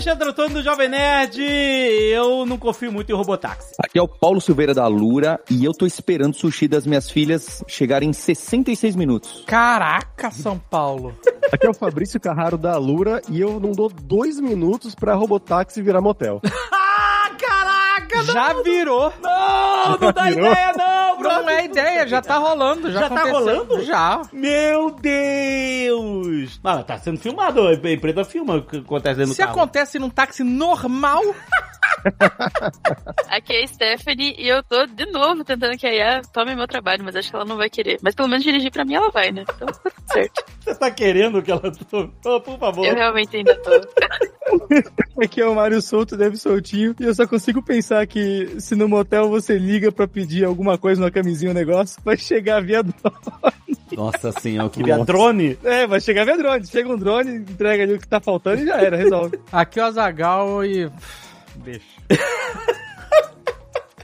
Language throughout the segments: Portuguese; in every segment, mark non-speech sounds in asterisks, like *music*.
Alexandre Antônio do Jovem Nerd. Eu não confio muito em Robotáxi. Aqui é o Paulo Silveira da Lura e eu tô esperando o sushi das minhas filhas chegar em 66 minutos. Caraca, São Paulo. Aqui é o Fabrício Carraro da Lura e eu não dou dois minutos pra Robotáxi virar motel. *laughs* Caraca! Já virou. Não, não dá virou? ideia, não, bro. Não é ideia, já tá rolando. Já, Já tá rolando? Já. Meu Deus! Ah, tá sendo filmado. A empresa filma o que acontece dentro do Se carro. acontece num táxi normal, Aqui é a Stephanie e eu tô de novo tentando que a Ia tome meu trabalho, mas acho que ela não vai querer. Mas pelo menos dirigir pra mim ela vai, né? Então tá tudo certo. Você tá querendo que ela... Oh, por favor. Eu realmente ainda tô. Aqui é o Mário Solto, deve soltinho. E eu só consigo pensar que se no motel você liga pra pedir alguma coisa, uma camisinha, um negócio, vai chegar via drone. Nossa senhora, que via drone. É, vai chegar via drone. Chega um drone, entrega ali o que tá faltando e já era, resolve. aqui é o Azagal e. Deixa. *laughs*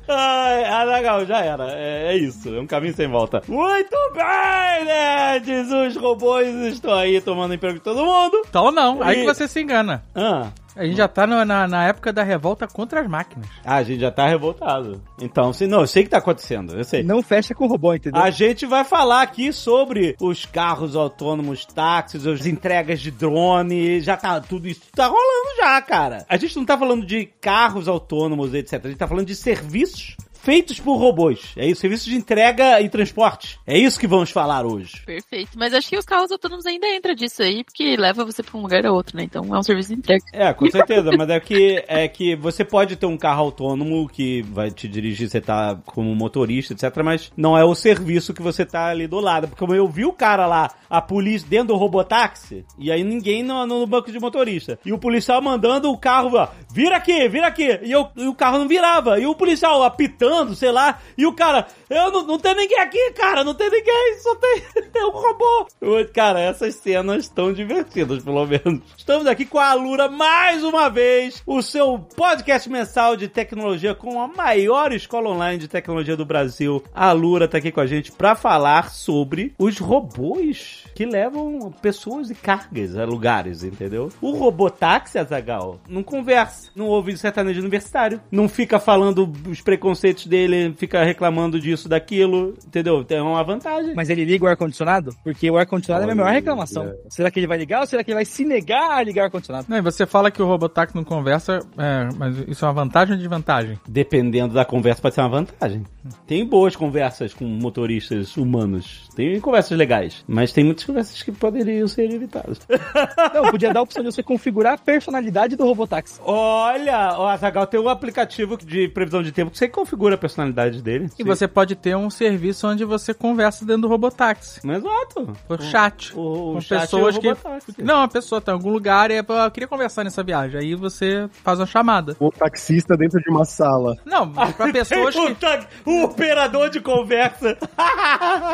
Ah, legal, já era. É, é isso, é um caminho sem volta. Muito bem, nerds! Os robôs estão aí tomando emprego de todo mundo. Então não, aí E- que você se engana. Ah, A gente já tá no- na, na época da revolta contra as máquinas. a gente já tá revoltado. Então, se, não, eu sei o que tá acontecendo, eu sei. Não fecha com o robô, entendeu? A gente vai falar aqui sobre os carros autônomos, táxis, as entregas de drone, já tá, tudo isso tá rolando já, cara. A gente não tá falando de carros autônomos, etc. A gente tá falando de serviços feitos por robôs. É isso, serviços de entrega e transporte. É isso que vamos falar hoje. Perfeito. Mas acho que os carros autônomos ainda entra disso aí, porque leva você pra um lugar a outro, né? Então é um serviço de entrega. É, com certeza, mas é que, é que você pode ter um carro autônomo que vai te dirigir, você tá como motorista, etc, mas não é o serviço que você tá ali do lado. Porque eu vi o cara lá, a polícia dentro do robotáxi, e aí ninguém no, no banco de motorista. E o policial mandando o carro, ó, vira aqui, vira aqui. E, eu, e o carro não virava. E o policial apitando, sei lá, e o cara, eu não, não tem ninguém aqui, cara, não tem ninguém, só tem *laughs* um robô. Cara, essas cenas estão divertidas, pelo menos. Estamos aqui com a Alura mais uma vez, o seu podcast mensal de tecnologia com a maior escola online de tecnologia do Brasil. A Alura tá aqui com a gente pra falar sobre os robôs que levam pessoas e cargas a lugares, entendeu? O robô táxi, Azagal, não conversa, não ouve sertanejo universitário, não fica falando os preconceitos dele, fica reclamando disso, daquilo, entendeu? Tem uma vantagem. Mas ele liga o ar-condicionado? Porque o ar-condicionado é a minha maior reclamação. Será que ele vai ligar ou será que ele vai se negar a ligar o ar-condicionado? Não, e você fala que o Robotaxi não conversa, é, mas isso é uma vantagem ou desvantagem? Dependendo da conversa, pode ser uma vantagem. Tem boas conversas com motoristas humanos. Tem conversas legais. Mas tem muitas conversas que poderiam ser evitadas. *laughs* Não, podia dar a opção de você configurar a personalidade do robotáxi. Olha, o Azagal tem um aplicativo de previsão de tempo que você configura a personalidade dele. E você pode ter um serviço onde você conversa dentro do Robotaxi. Exato. Por chat. O, o com chat pessoas é o que. robotáxi. Não, a pessoa tá em algum lugar e é, eu queria conversar nessa viagem. Aí você faz uma chamada. O taxista dentro de uma sala. Não, pra *laughs* pessoas que. ta- um operador de conversa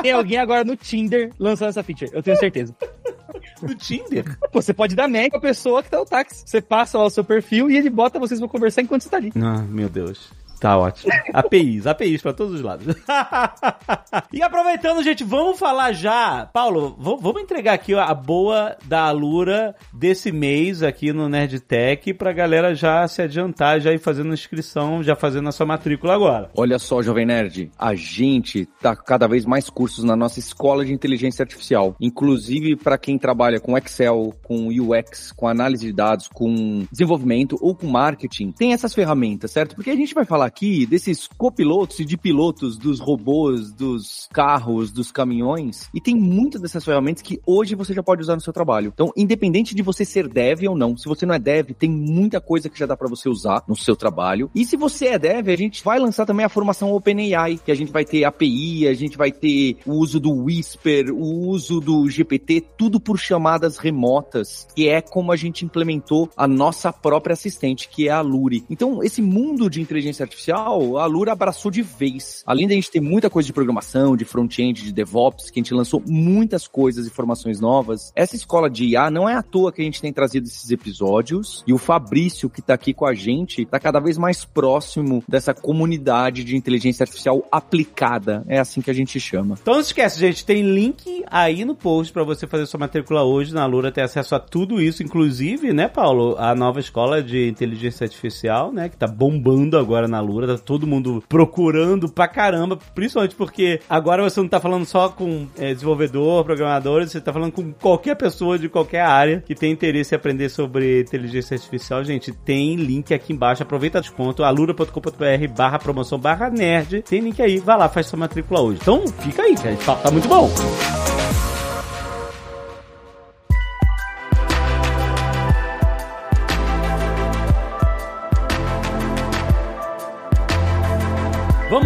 Tem alguém agora no Tinder lançando essa feature, eu tenho certeza. *laughs* no Tinder. Pô, você pode dar match com a pessoa que tá no táxi. Você passa lá o seu perfil e ele bota vocês vão conversar enquanto você tá ali. Ah, meu Deus. Tá ótimo. APIs, APIs pra todos os lados. *laughs* e aproveitando, gente, vamos falar já. Paulo, vamos entregar aqui a boa da Alura desse mês aqui no Nerdtech pra galera já se adiantar, já ir fazendo inscrição, já fazendo a sua matrícula agora. Olha só, Jovem Nerd, a gente tá com cada vez mais cursos na nossa escola de inteligência artificial, inclusive para quem trabalha com Excel, com UX, com análise de dados, com desenvolvimento ou com marketing. Tem essas ferramentas, certo? Porque a gente vai falar aqui desses copilotos e de pilotos dos robôs, dos carros, dos caminhões, e tem muitas dessas ferramentas que hoje você já pode usar no seu trabalho. Então, independente de você ser dev ou não, se você não é dev, tem muita coisa que já dá para você usar no seu trabalho. E se você é dev, a gente vai lançar também a formação OpenAI, que a gente vai ter API, a gente vai ter o uso do Whisper, o uso do GPT, tudo por chamadas remotas, que é como a gente implementou a nossa própria assistente, que é a Luri. Então, esse mundo de inteligência artificial artificial, a Lura abraçou de vez. Além da gente ter muita coisa de programação, de front-end, de DevOps, que a gente lançou muitas coisas, informações novas. Essa escola de IA não é à toa que a gente tem trazido esses episódios. E o Fabrício, que tá aqui com a gente, tá cada vez mais próximo dessa comunidade de inteligência artificial aplicada. É assim que a gente chama. Então não se esquece, gente, tem link aí no post pra você fazer sua matrícula hoje na Lura, ter acesso a tudo isso, inclusive, né, Paulo, a nova escola de inteligência artificial, né, que tá bombando agora na Lura, tá todo mundo procurando pra caramba, principalmente porque agora você não tá falando só com é, desenvolvedor, programadores, você tá falando com qualquer pessoa de qualquer área que tem interesse em aprender sobre inteligência artificial, gente, tem link aqui embaixo, aproveita desconto, alura.com.br barra promoção barra nerd, tem link aí, vai lá, faz sua matrícula hoje. Então, fica aí, cara, tá, tá muito bom.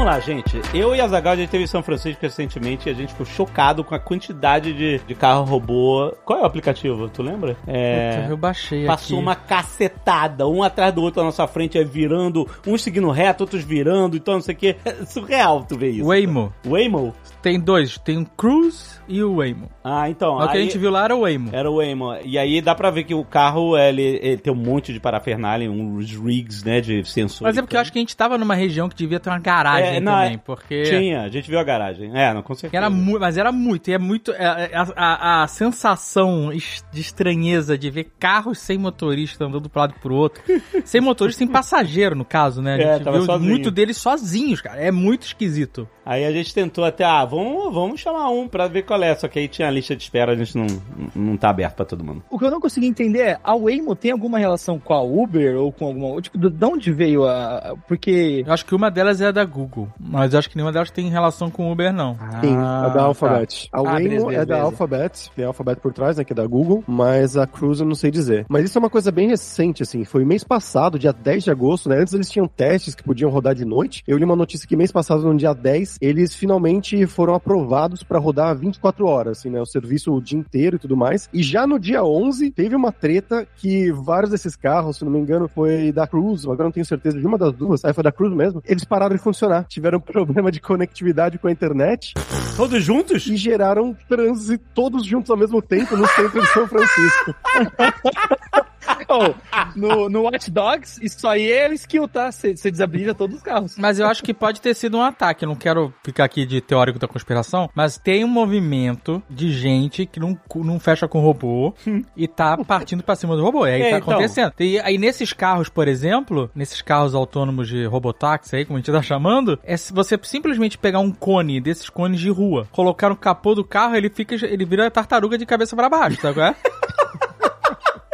Lá, gente. Eu e a Zagal, a gente teve em São Francisco recentemente e a gente ficou chocado com a quantidade de, de carro robô. Qual é o aplicativo? Tu lembra? É... Puta, eu baixei Passou aqui. uma cacetada, um atrás do outro na nossa frente, aí virando, uns seguindo reto, outros virando, então não sei o que. É surreal tu ver isso. Waymo. Waymo? Tem dois, tem o Cruise e o Waymo. Ah, então. o que a gente viu lá era o Waymo. Era o Waymo. E aí dá pra ver que o carro, ele, ele tem um monte de parafernália, uns rigs, né, de sensor. Mas é porque eu acho que a gente tava numa região que devia ter uma garagem É, não, também, é- porque... Tinha, a gente viu a garagem. É, não, com certeza. Era mu mas era muito, e é muito. é- é- A, a- a sensação de estranheza de ver carros sem motorista andando pro lado e pro outro. sem motorista, sem passageiro, no caso, né? A É, gente tava viu sozinho. muito deles sozinhos, cara. É muito esquisito. Aí a gente tentou até, ah, vamos, vamos chamar um pra ver qual é. Só que aí tinha a lista de espera, a gente não, não tá aberto pra todo mundo. O que eu não consegui entender é, a Waymo tem alguma relação com a Uber ou com alguma... Tipo, de de onde veio a... Porque... Eu acho que uma delas é da Google, mas eu acho que nenhuma delas tem relação com o Uber, não. Sim, Ah, é da Alphabet. A Ah, Waymo beleza, é beleza, da beleza. Alphabet, tem a Alphabet por trás, né, que é da Google, mas a Cruise eu não sei dizer. Mas isso é uma coisa bem recente, assim, foi mês passado, dia 10 de agosto, né, antes eles tinham testes que podiam rodar de noite. Eu li uma notícia que mês passado, no dia 10, eles finalmente foram aprovados para rodar 24 horas, assim, né, o serviço o dia inteiro e tudo mais. E já no dia 11, teve uma treta que vários desses carros, se não me engano, foi da Cruise, agora não tenho certeza de uma das duas, aí foi da Cruise mesmo, eles pararam de funcionar, tiveram *laughs* problema de conectividade com a internet, Todos juntos? e geraram trânsito todos juntos ao mesmo tempo no centro de São Francisco. *laughs* *laughs* Oh, no, no Watch Dogs, isso aí é skill, tá? Você desabilita todos os carros. Mas eu acho que pode ter sido um ataque. Eu não quero ficar aqui de teórico da conspiração, mas tem um movimento de gente que não, não fecha com robô *laughs* e tá partindo pra cima do robô. E aí É, tá então. acontecendo. E aí nesses carros, por exemplo, nesses carros autônomos de robotáxi aí, como a gente tá chamando, é se você simplesmente pegar um cone desses cones de rua, colocar no capô do carro, ele fica, ele vira tartaruga de cabeça pra baixo, é? *laughs*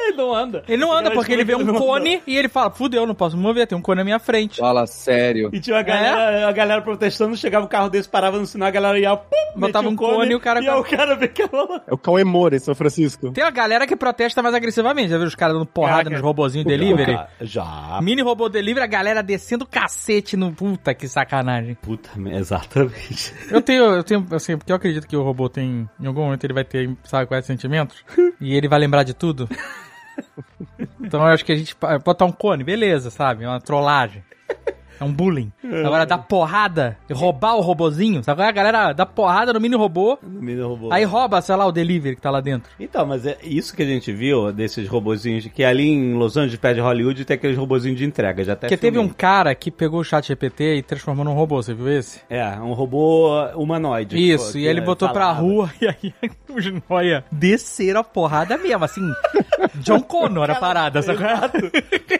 Ele não anda. Ele não anda Cara, porque ele vê um cone e ele fala, fudeu, não posso me mover, tem um cone na minha frente. Fala sério. E tinha uma galera, a galera protestando, chegava o carro desse, parava no sinal, a galera ia, pum, Botava um cone e o cara- E o cara ficava... É o Cauê Moura em São Francisco. Tem a galera que protesta mais agressivamente. Já viu os caras dando porrada Caraca. nos robozinhos delivery? Já. Mini robô delivery, a galera descendo o cacete no. Puta que sacanagem. Puta, exatamente. Eu tenho, eu tenho, assim, porque eu acredito que o robô tem. Em algum momento ele vai ter, sabe quais sentimentos? *laughs* E ele vai lembrar de tudo. Então eu acho que a gente pa- botar um cone, beleza, sabe? É uma trollagem. É um bullying. Agora, dar porrada e roubar o robozinho, sabe? qual é? A galera dá porrada no mini robô, Mini robô. aí rouba, sei lá, o delivery que tá lá dentro. Então, mas é isso que a gente viu desses robozinhos, que ali em Los Angeles, perto de Hollywood, tem aqueles robozinhos de entrega. Já até Porque teve um filmei. cara que pegou o chat GPT e transformou num robô, você viu esse? É, um robô humanoide. Isso, que- e ele que botou pra falava. rua *laughs* e aí os noia desceram a porrada mesmo, assim. John Connor a parada, sabe? Exato.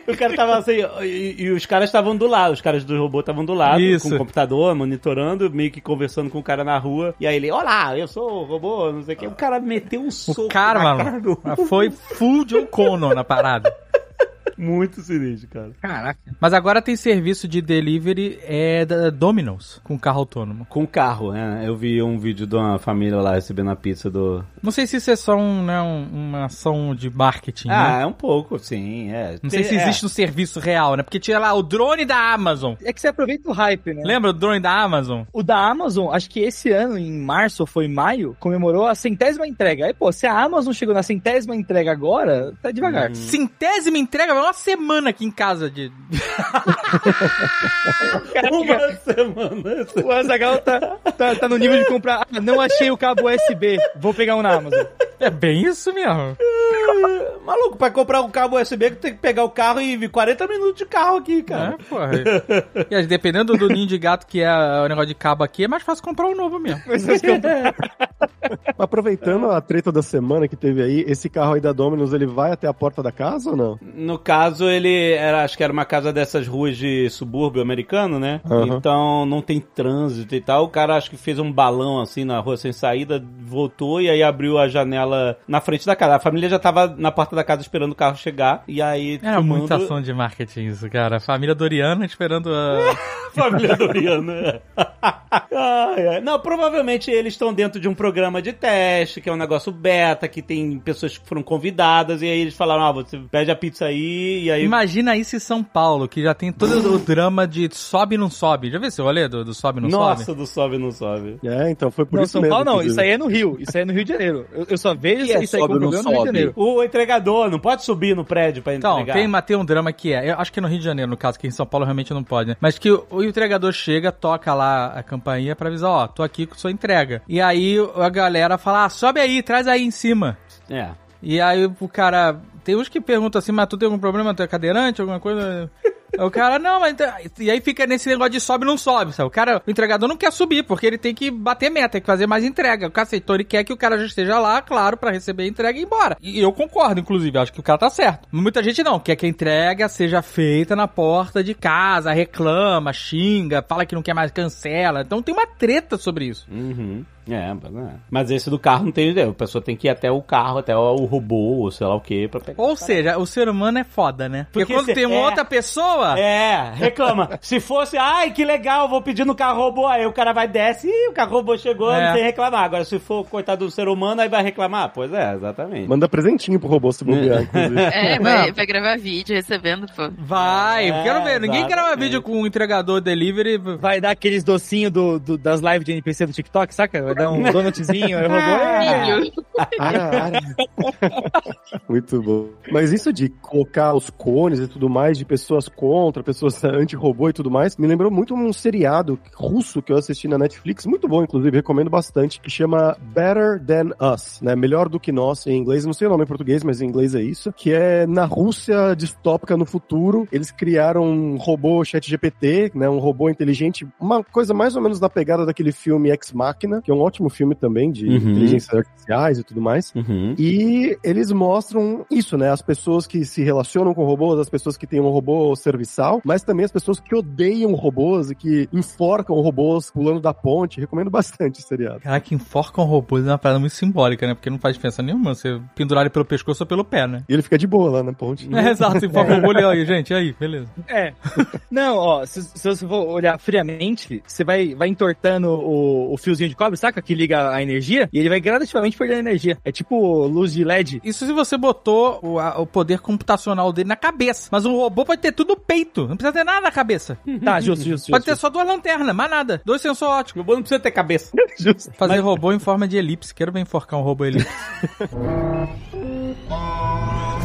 o cara tava assim, e, e os caras estavam do lado, os caras do robô estavam do lado, Isso. com o computador, monitorando, meio que conversando com o cara na rua. E aí ele, olá, eu sou o robô, não sei o que. O cara meteu um soco O cara, na mano, cara do... foi full John Connor na parada. *laughs* *laughs* Muito sinistro, cara. Caraca. Mas agora tem serviço de delivery é da Domino's, com carro autônomo. Com carro, né? Eu vi um vídeo de uma família lá recebendo a pizza do... Não sei se isso é só um, né, um- uma ação de marketing, Ah, né? é um pouco, sim, é. Não sei se É. existe um serviço real, né? Porque tinha lá o drone da Amazon. É que você aproveita o hype, né? Lembra o drone da Amazon? O da Amazon, acho que esse ano, em março ou foi em maio, comemorou a centésima entrega. Aí, pô, se a Amazon chegou na centésima entrega agora, tá devagar. Uhum. Centésima entrega, uma semana aqui em casa de. Uma semana. O Azagal tá, tá, tá no nível de comprar. Ah, não achei o cabo USB. Vou pegar um na Amazon. É bem isso mesmo. *laughs* Maluco, pra comprar um cabo USB, tem que pegar o carro e vir 40 minutos de carro aqui, cara. É, porra. E dependendo do ninho de gato que é o negócio de cabo aqui, é mais fácil comprar um novo mesmo. *laughs* Aproveitando a treta da semana que teve aí, esse carro aí da Domino's, ele vai até a porta da casa ou não? No caso, ele era, acho que era uma casa dessas ruas de subúrbio americano, né? Aham. Então não tem trânsito e tal. O cara acho que fez um balão assim na rua sem saída, voltou e aí abriu a janela na frente da casa. A família já tava na porta da casa esperando o carro chegar. E aí. Era filmando- muita ação de marketing isso, cara. Família Doriana esperando a. *laughs* Família Doriana. *laughs* Ai, ai. Não, provavelmente eles estão dentro de um programa de teste, que é um negócio beta, que tem pessoas que foram convidadas, e aí eles falaram, ah, você pede a pizza aí, e aí... Imagina isso em São Paulo, que já tem todo o drama de sobe e não sobe. Já viu esse rolê do, do sobe e não Nossa, sobe? do sobe não sobe. É, então foi por Não, isso São mesmo. Paulo não. inclusive. Isso aí é no Rio. Isso aí é no Rio de Janeiro. Eu, eu só vejo E é isso aí sobe como problema no Rio de sobe? Janeiro. O entregador não pode subir no prédio pra Então, entregar. tem, mas tem um drama que é, eu acho que é no Rio de Janeiro, no caso, que em São Paulo realmente não pode, né? Mas que o, o entregador chega, toca lá a campainha pra avisar, ó, tô aqui com sua entrega. E aí a galera fala, ah, sobe aí, traz aí em cima. É. E aí o cara. Tem uns que perguntam assim, mas tu tem algum problema? Tu é cadeirante, alguma coisa? O cara, não, mas. então- E aí fica nesse negócio de sobe não sobe, sabe? O cara, o entregador não quer subir, porque ele tem que bater meta, tem que fazer mais entrega. O então ele quer que o cara já esteja lá, claro, pra receber a entrega e ir embora. E eu concordo, inclusive, acho que o cara tá certo. Muita gente não, quer que a entrega seja feita na porta de casa, reclama, xinga, fala que não quer mais, cancela. Então tem uma treta sobre isso. Uhum. É, mas é. Mas esse do carro não tem ideia. A pessoa tem que ir até o carro, até o robô, ou sei lá o que, pra pegar. Ou seja, o ser humano é foda, né? Porque, Porque quando tem uma é. outra pessoa. É, reclama. *laughs* Se fosse, ai, que legal, vou pedir no carro robô, aí o cara vai desce e o carro robô chegou, É. não tem reclamar. Agora, se for coitado do ser humano, aí vai reclamar. Pois é, exatamente. Manda presentinho pro robô se bobear, inclusive. *laughs* É, vai, gravar vídeo recebendo, pô. Vai, É, quero ver. Ninguém grava exatamente. vídeo com um entregador delivery. Vai dar aqueles docinhos do, do- das lives de NPC do TikTok, saca? Vai dar um donutzinho, robô. É. Filho. Ara, ara. Muito bom. Mas isso de colocar os cones e tudo mais, de pessoas contra, pessoas anti-robô e tudo mais, me lembrou muito um seriado russo que eu assisti na Netflix, muito bom, inclusive, recomendo bastante, que chama Better Than Us, né? Melhor do que nós em inglês, não sei o nome em português, mas em inglês é isso, que é na Rússia distópica no futuro, eles criaram um robô chat GPT, né? Um robô inteligente, uma coisa mais ou menos na pegada daquele filme Ex Machina, que é um ótimo filme também de Uhum. inteligências artificiais e tudo mais. Uhum. E eles mostram isso, né? As pessoas que se relacionam com robôs, as pessoas que têm um robô serviçal, mas também as pessoas que odeiam robôs e que enforcam robôs pulando da ponte. Recomendo bastante esse seriado. Caraca, enforca um robô é uma parada muito simbólica, né? Porque não faz diferença nenhuma você pendurar ele pelo pescoço ou pelo pé, né? E ele fica de boa lá na ponte. É, exato, enforca um robô ali, aí, gente, aí, beleza. É. Não, ó, se, se você for olhar friamente, você vai, vai entortando o, o fiozinho de cobre, saca? Que liga a energia, e ele vai gradativamente perdendo energia. É tipo luz de LED. Isso se você botou o, a- o poder computacional dele na cabeça. Mas um robô pode ter tudo no peito. Não precisa ter nada na cabeça. *laughs* Tá, justo, justo, Pode justo. ter só duas lanternas, mais nada. Dois sensores O óticos. robô não precisa ter cabeça. *laughs* Justo. Fazer robô em forma de elipse. Quero ver enforcar um robô elipse. *laughs*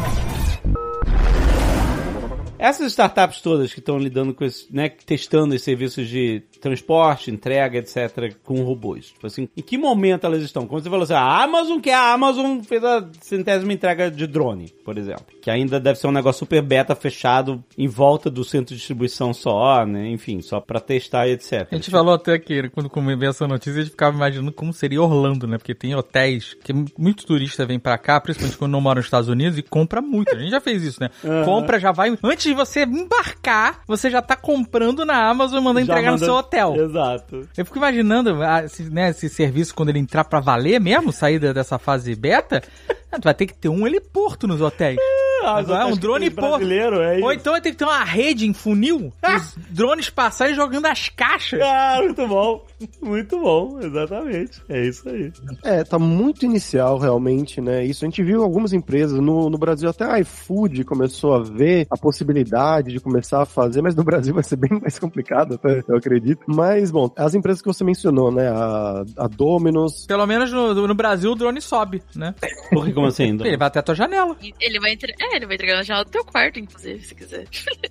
Essas startups todas que estão lidando com esse, né, testando os serviços de transporte, entrega, etc, com robôs. Tipo assim, em que momento elas estão? Como você falou assim, a Amazon, que a Amazon fez a centésima entrega de drone, por exemplo. Que ainda deve ser um negócio super beta, fechado, em volta do centro de distribuição só, né, enfim, só pra testar e etc. A gente falou até que quando começou essa notícia, a gente ficava imaginando como seria Orlando, né? Porque tem hotéis que muito turista vem pra cá, principalmente quando não mora nos Estados Unidos, e compra muito. A gente já fez isso, né? Compra, já vai. Antes de você embarcar, você já tá comprando na Amazon e mandando Já entregar manda- no seu hotel. Exato. Eu fico imaginando ah, esse, né, esse serviço quando ele entrar pra valer mesmo, sair dessa fase beta, *laughs* ah, tu vai ter que ter um heliporto nos hotéis. Agora, um drone brasileiro, é Ou então vai ter que ter uma rede em funil, *laughs* os drones passarem jogando as caixas. Ah, muito bom. Muito bom, exatamente. É isso aí. É, tá muito inicial realmente, né? Isso a gente viu algumas empresas no, no Brasil, até a iFood começou a ver a possibilidade de começar a fazer, mas no Brasil vai ser bem *laughs* mais complicado, até, eu acredito. Mas, bom, as empresas que você mencionou, né? A, a Domino's, Pelo menos no, no Brasil o drone sobe, né? Por que, como assim? Ele vai até a tua janela. Ele vai entre... É, ele vai entregar na janela do teu quarto, inclusive, se quiser.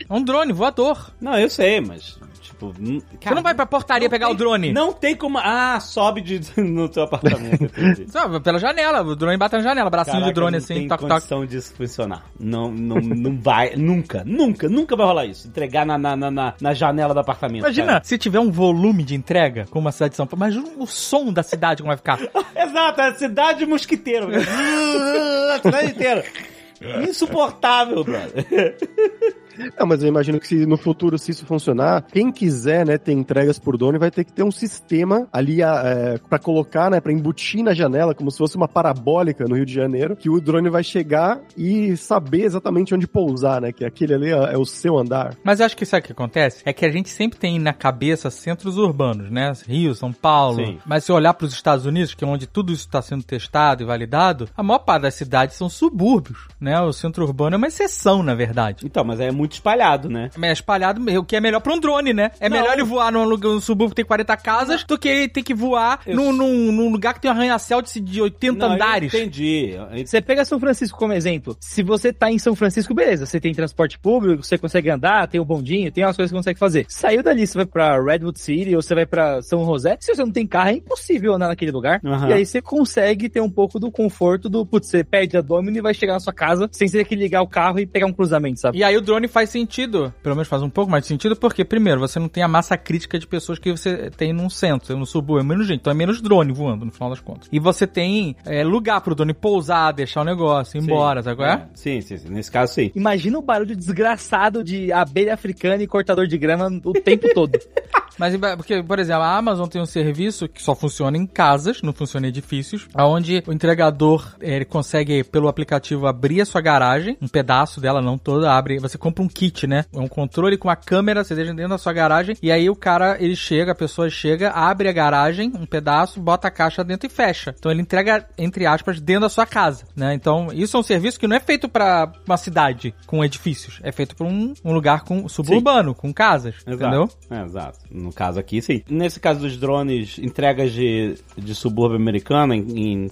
É um drone voador. Não, eu sei, mas, tipo... n- Você não vai pra portaria pegar o drone. Não tem como... Ah, sobe de, *laughs* no teu apartamento. Só, *laughs* pela janela, o drone bate na janela, bracinho Caraca, de drone não assim, tem toque, toque. condição disso funcionar. Não, não, não vai, nunca, nunca, nunca vai rolar isso. Entregar na, na, na, na- janela do apartamento. Imagina, cara. se tiver um volume de entrega, como a cidade de São Paulo, imagina o som da cidade como vai ficar. *laughs* Exato, é a cidade de mosquiteiro. a cidade inteira. Insuportável, brother. *laughs* É, mas eu imagino que se no futuro, se isso funcionar, quem quiser, né, ter entregas por drone vai ter que ter um sistema ali é, para colocar, né, para embutir na janela, como se fosse uma parabólica no Rio de Janeiro, que o drone vai chegar e saber exatamente onde pousar, né, que aquele ali é, é o seu andar. Mas eu acho que sabe o que acontece? É que a gente sempre tem na cabeça centros urbanos, né? Rio, São Paulo. Sim. Mas se olhar para os Estados Unidos, que é onde tudo isso está sendo testado e validado, a maior parte das cidades são subúrbios, né? O centro urbano é uma exceção, na verdade. Então, mas é muito espalhado, né? É espalhado, o que é melhor pra um drone, né? É Não. melhor ele voar num, lugar, num subúrbio que tem 40 casas do que ele ter que voar Eu- num, num, num lugar que tem um arranha-céu de, de 80 Não, eu andares. entendi. Eu- Você pega São Francisco como exemplo. Se você tá em São Francisco, beleza. Você tem transporte público, você consegue andar, tem o bondinho, tem umas coisas que você consegue fazer. Saiu dali, você vai pra Redwood City ou você vai pra São José. Se você não tem carro, é impossível andar naquele lugar. Aham. E aí você consegue ter um pouco do conforto do, putz, você perde a Domino e vai chegar na sua casa sem ter que ligar o carro e pegar um cruzamento, sabe? E aí o drone faz sentido, pelo menos faz um pouco mais de sentido, porque, primeiro, você não tem a massa crítica de pessoas que você tem num centro, no subúrbio, é menos gente, então é menos drone voando, no final das contas. E você tem é, lugar pro drone pousar, deixar o negócio, ir embora, sabe qual é? Sim, sim, sim. Nesse caso, sim. Imagina o barulho desgraçado de abelha africana e cortador de grama o tempo todo. *laughs* Mas, porque, por exemplo, a Amazon tem um serviço que só funciona em casas, não funciona em edifícios, onde o entregador, ele consegue, pelo aplicativo, abrir a sua garagem, um pedaço dela, não toda, abre, você compra um kit, né? É um controle com a câmera, você deixa dentro da sua garagem, e aí o cara, ele chega, a pessoa chega, abre a garagem, um pedaço, bota a caixa dentro e fecha. Então ele entrega, entre aspas, dentro da sua casa, né? Então, isso é um serviço que não é feito pra uma cidade com edifícios, é feito pra um, um lugar com suburbano, com casas, entendeu? Exato. É, exato. No caso aqui, sim. Nesse caso dos drones, entregas de, de subúrbio americano em, em-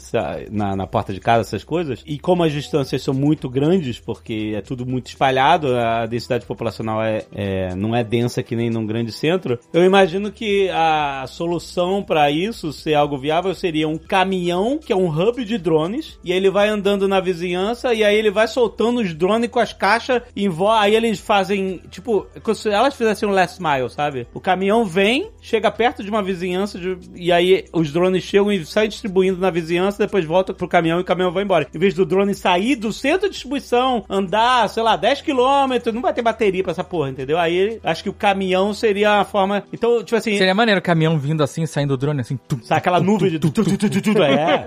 na, na porta de casa, essas coisas, e como as distâncias são muito grandes, porque é tudo muito espalhado, a densidade populacional é, é- não é densa que nem num grande centro, eu imagino que a solução para isso, ser algo viável, seria um caminhão, que é um hub de drones, e aí ele vai andando na vizinhança, e aí ele vai soltando os drones com as caixas em vo... Aí eles fazem, tipo, se elas fizessem um last mile, sabe? O caminhão vem, chega perto de uma vizinhança, de- e aí os drones chegam e saem distribuindo na vizinhança, depois volta pro caminhão e o caminhão vai embora. Em vez do drone sair do centro de distribuição, andar, sei lá, 10 quilômetros, não vai ter bateria pra essa porra, entendeu? Aí acho que o caminhão seria a forma. Então, tipo assim. Seria maneiro o caminhão vindo assim, saindo do drone, assim. tum, Sabe aquela nuvem de. É.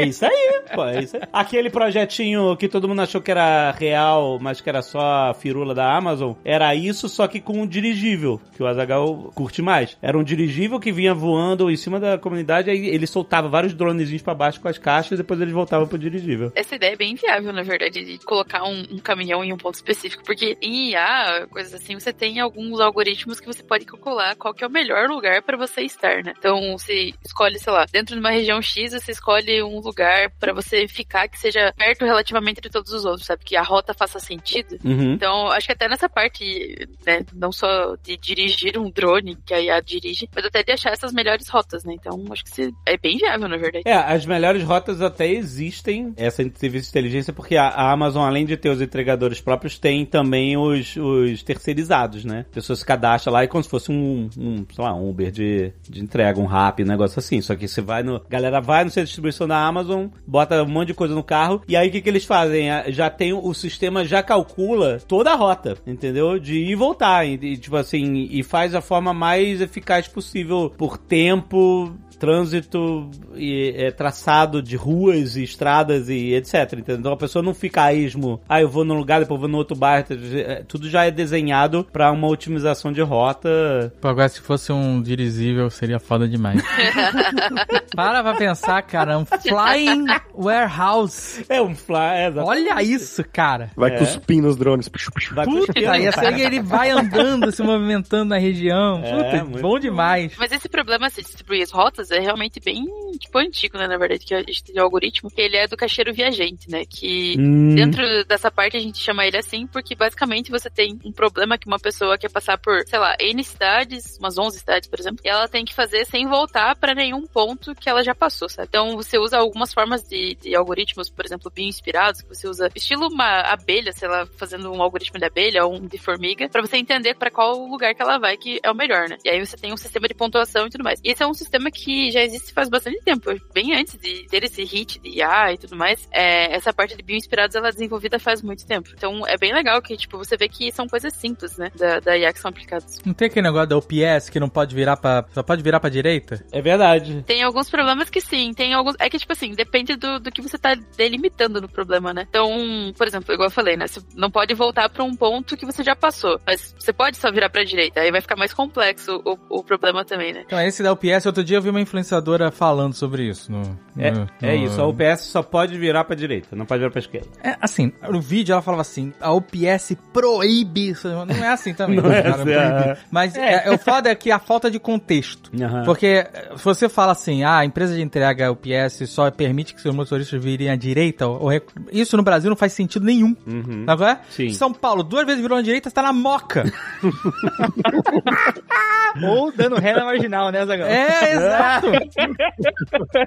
É isso aí, pô. É isso aí. Aquele projetinho que todo mundo achou que era real, mas que era só a firula da Amazon, era isso, só que com um dirigível, que o Azagal curte mais. Era um dirigível que vinha voando em cima da comunidade, aí ele soltava vários dronezinhos pra baixo com as caixas e depois eles voltavam pro dirigível. Essa ideia é bem viável, na verdade, de colocar um, um caminhão em um ponto específico. Porque em IA, coisas assim, você tem alguns algoritmos que você pode calcular qual que é o melhor lugar para você estar, né? Então, você escolhe, sei lá, dentro de uma região X, você escolhe um lugar para você ficar que seja perto relativamente de todos os outros, sabe? Que a rota faça sentido. Uhum. Então, acho que até nessa parte, né, não só de dirigir um drone, que a IA dirige, mas até de achar essas melhores rotas, né? Então, acho que é bem viável, na verdade. É, as melhores rotas até existem, essa serviço de inteligência, porque a, a Amazon, além de ter os entregadores próprios, tem também os, os terceirizados, né? A pessoa se cadastra lá e como se fosse um, um sei lá, um Uber de, de entrega, um rap, um negócio assim. Só que você vai no. Galera vai no centro de distribuição da Amazon, bota um monte de coisa no carro, e aí o que, que eles fazem? Já tem o sistema já calcula toda a rota, entendeu? De ir e voltar. E, tipo assim, e faz a forma mais eficaz possível por tempo, trânsito e é, traçado de ruas e estradas e etc. Entendeu? Então a pessoa não fica a esmo, ah, eu vou num lugar, depois vou no outro bairro. é, Tudo já é desenhado pra uma otimização de rota. Pô, agora se fosse um dirigível seria foda demais. *laughs* Para pra pensar, cara, um flying warehouse. É um fly, é. Olha isso, cara. Vai É. cuspindo os drones. Vai Puta, cuspindo, ia ser ele vai andando, se movimentando na região. Não, É, puta, muito bom demais. Mas esse problema de distribuir as rotas é realmente bem, tipo, antigo, né, na verdade, que a gente tem o algoritmo, que ele é do caixeiro viajante, né, que Hum. dentro dessa parte a gente chama ele assim porque basicamente você tem um problema que uma pessoa quer passar por, sei lá, N cidades, umas 11 cidades, por exemplo, e ela tem que fazer sem voltar pra nenhum ponto que ela já passou, sabe? Então você usa algumas formas de, de algoritmos, por exemplo, bem inspirados, que você usa estilo uma abelha, sei lá, fazendo um algoritmo de abelha ou um de formiga, pra você entender pra qual lugar que ela vai que é o melhor, né? E aí você tem um sistema de pontuação e tudo mais. E esse é um sistema que já existe faz bastante tempo, bem antes de ter esse hit de IA e tudo mais. É, essa parte de bioinspirados ela é desenvolvida faz muito tempo. Então é bem legal que, tipo, você vê que são coisas simples, né? Da, da IA que são aplicadas. Não tem aquele negócio da OPS que não pode virar pra. Só pode virar pra direita? É verdade. Tem alguns problemas que sim, tem alguns. É que, tipo assim, depende do, do que você tá delimitando no problema, né? Então, por exemplo, igual eu falei, né? Você não pode voltar pra um ponto que você já passou. Mas você pode só virar pra direita. Aí vai ficar mais complexo o, o problema também, né? Então, esse da OPS, outro dia eu vi uma influenciadora falando sobre isso. No, É, no- é isso, a UPS só pode virar pra direita, não pode virar pra esquerda. É, assim, no vídeo ela falava assim, a OPS proíbe. isso. Não é assim também. *laughs* Não é assim, proíbe. é. Mas é. o foda é que a falta de contexto. Porque eh, se você fala assim, ah, a empresa de entrega UPS só permite que seus motoristas virem à direita, ou rec- isso no Brasil não faz sentido nenhum. Uhum. É? Sim. São Paulo, duas vezes virou à direita, você tá na moca. *laughs* *laughs* Ou dando ré na marginal, né, Zagão? É, *laughs* exato.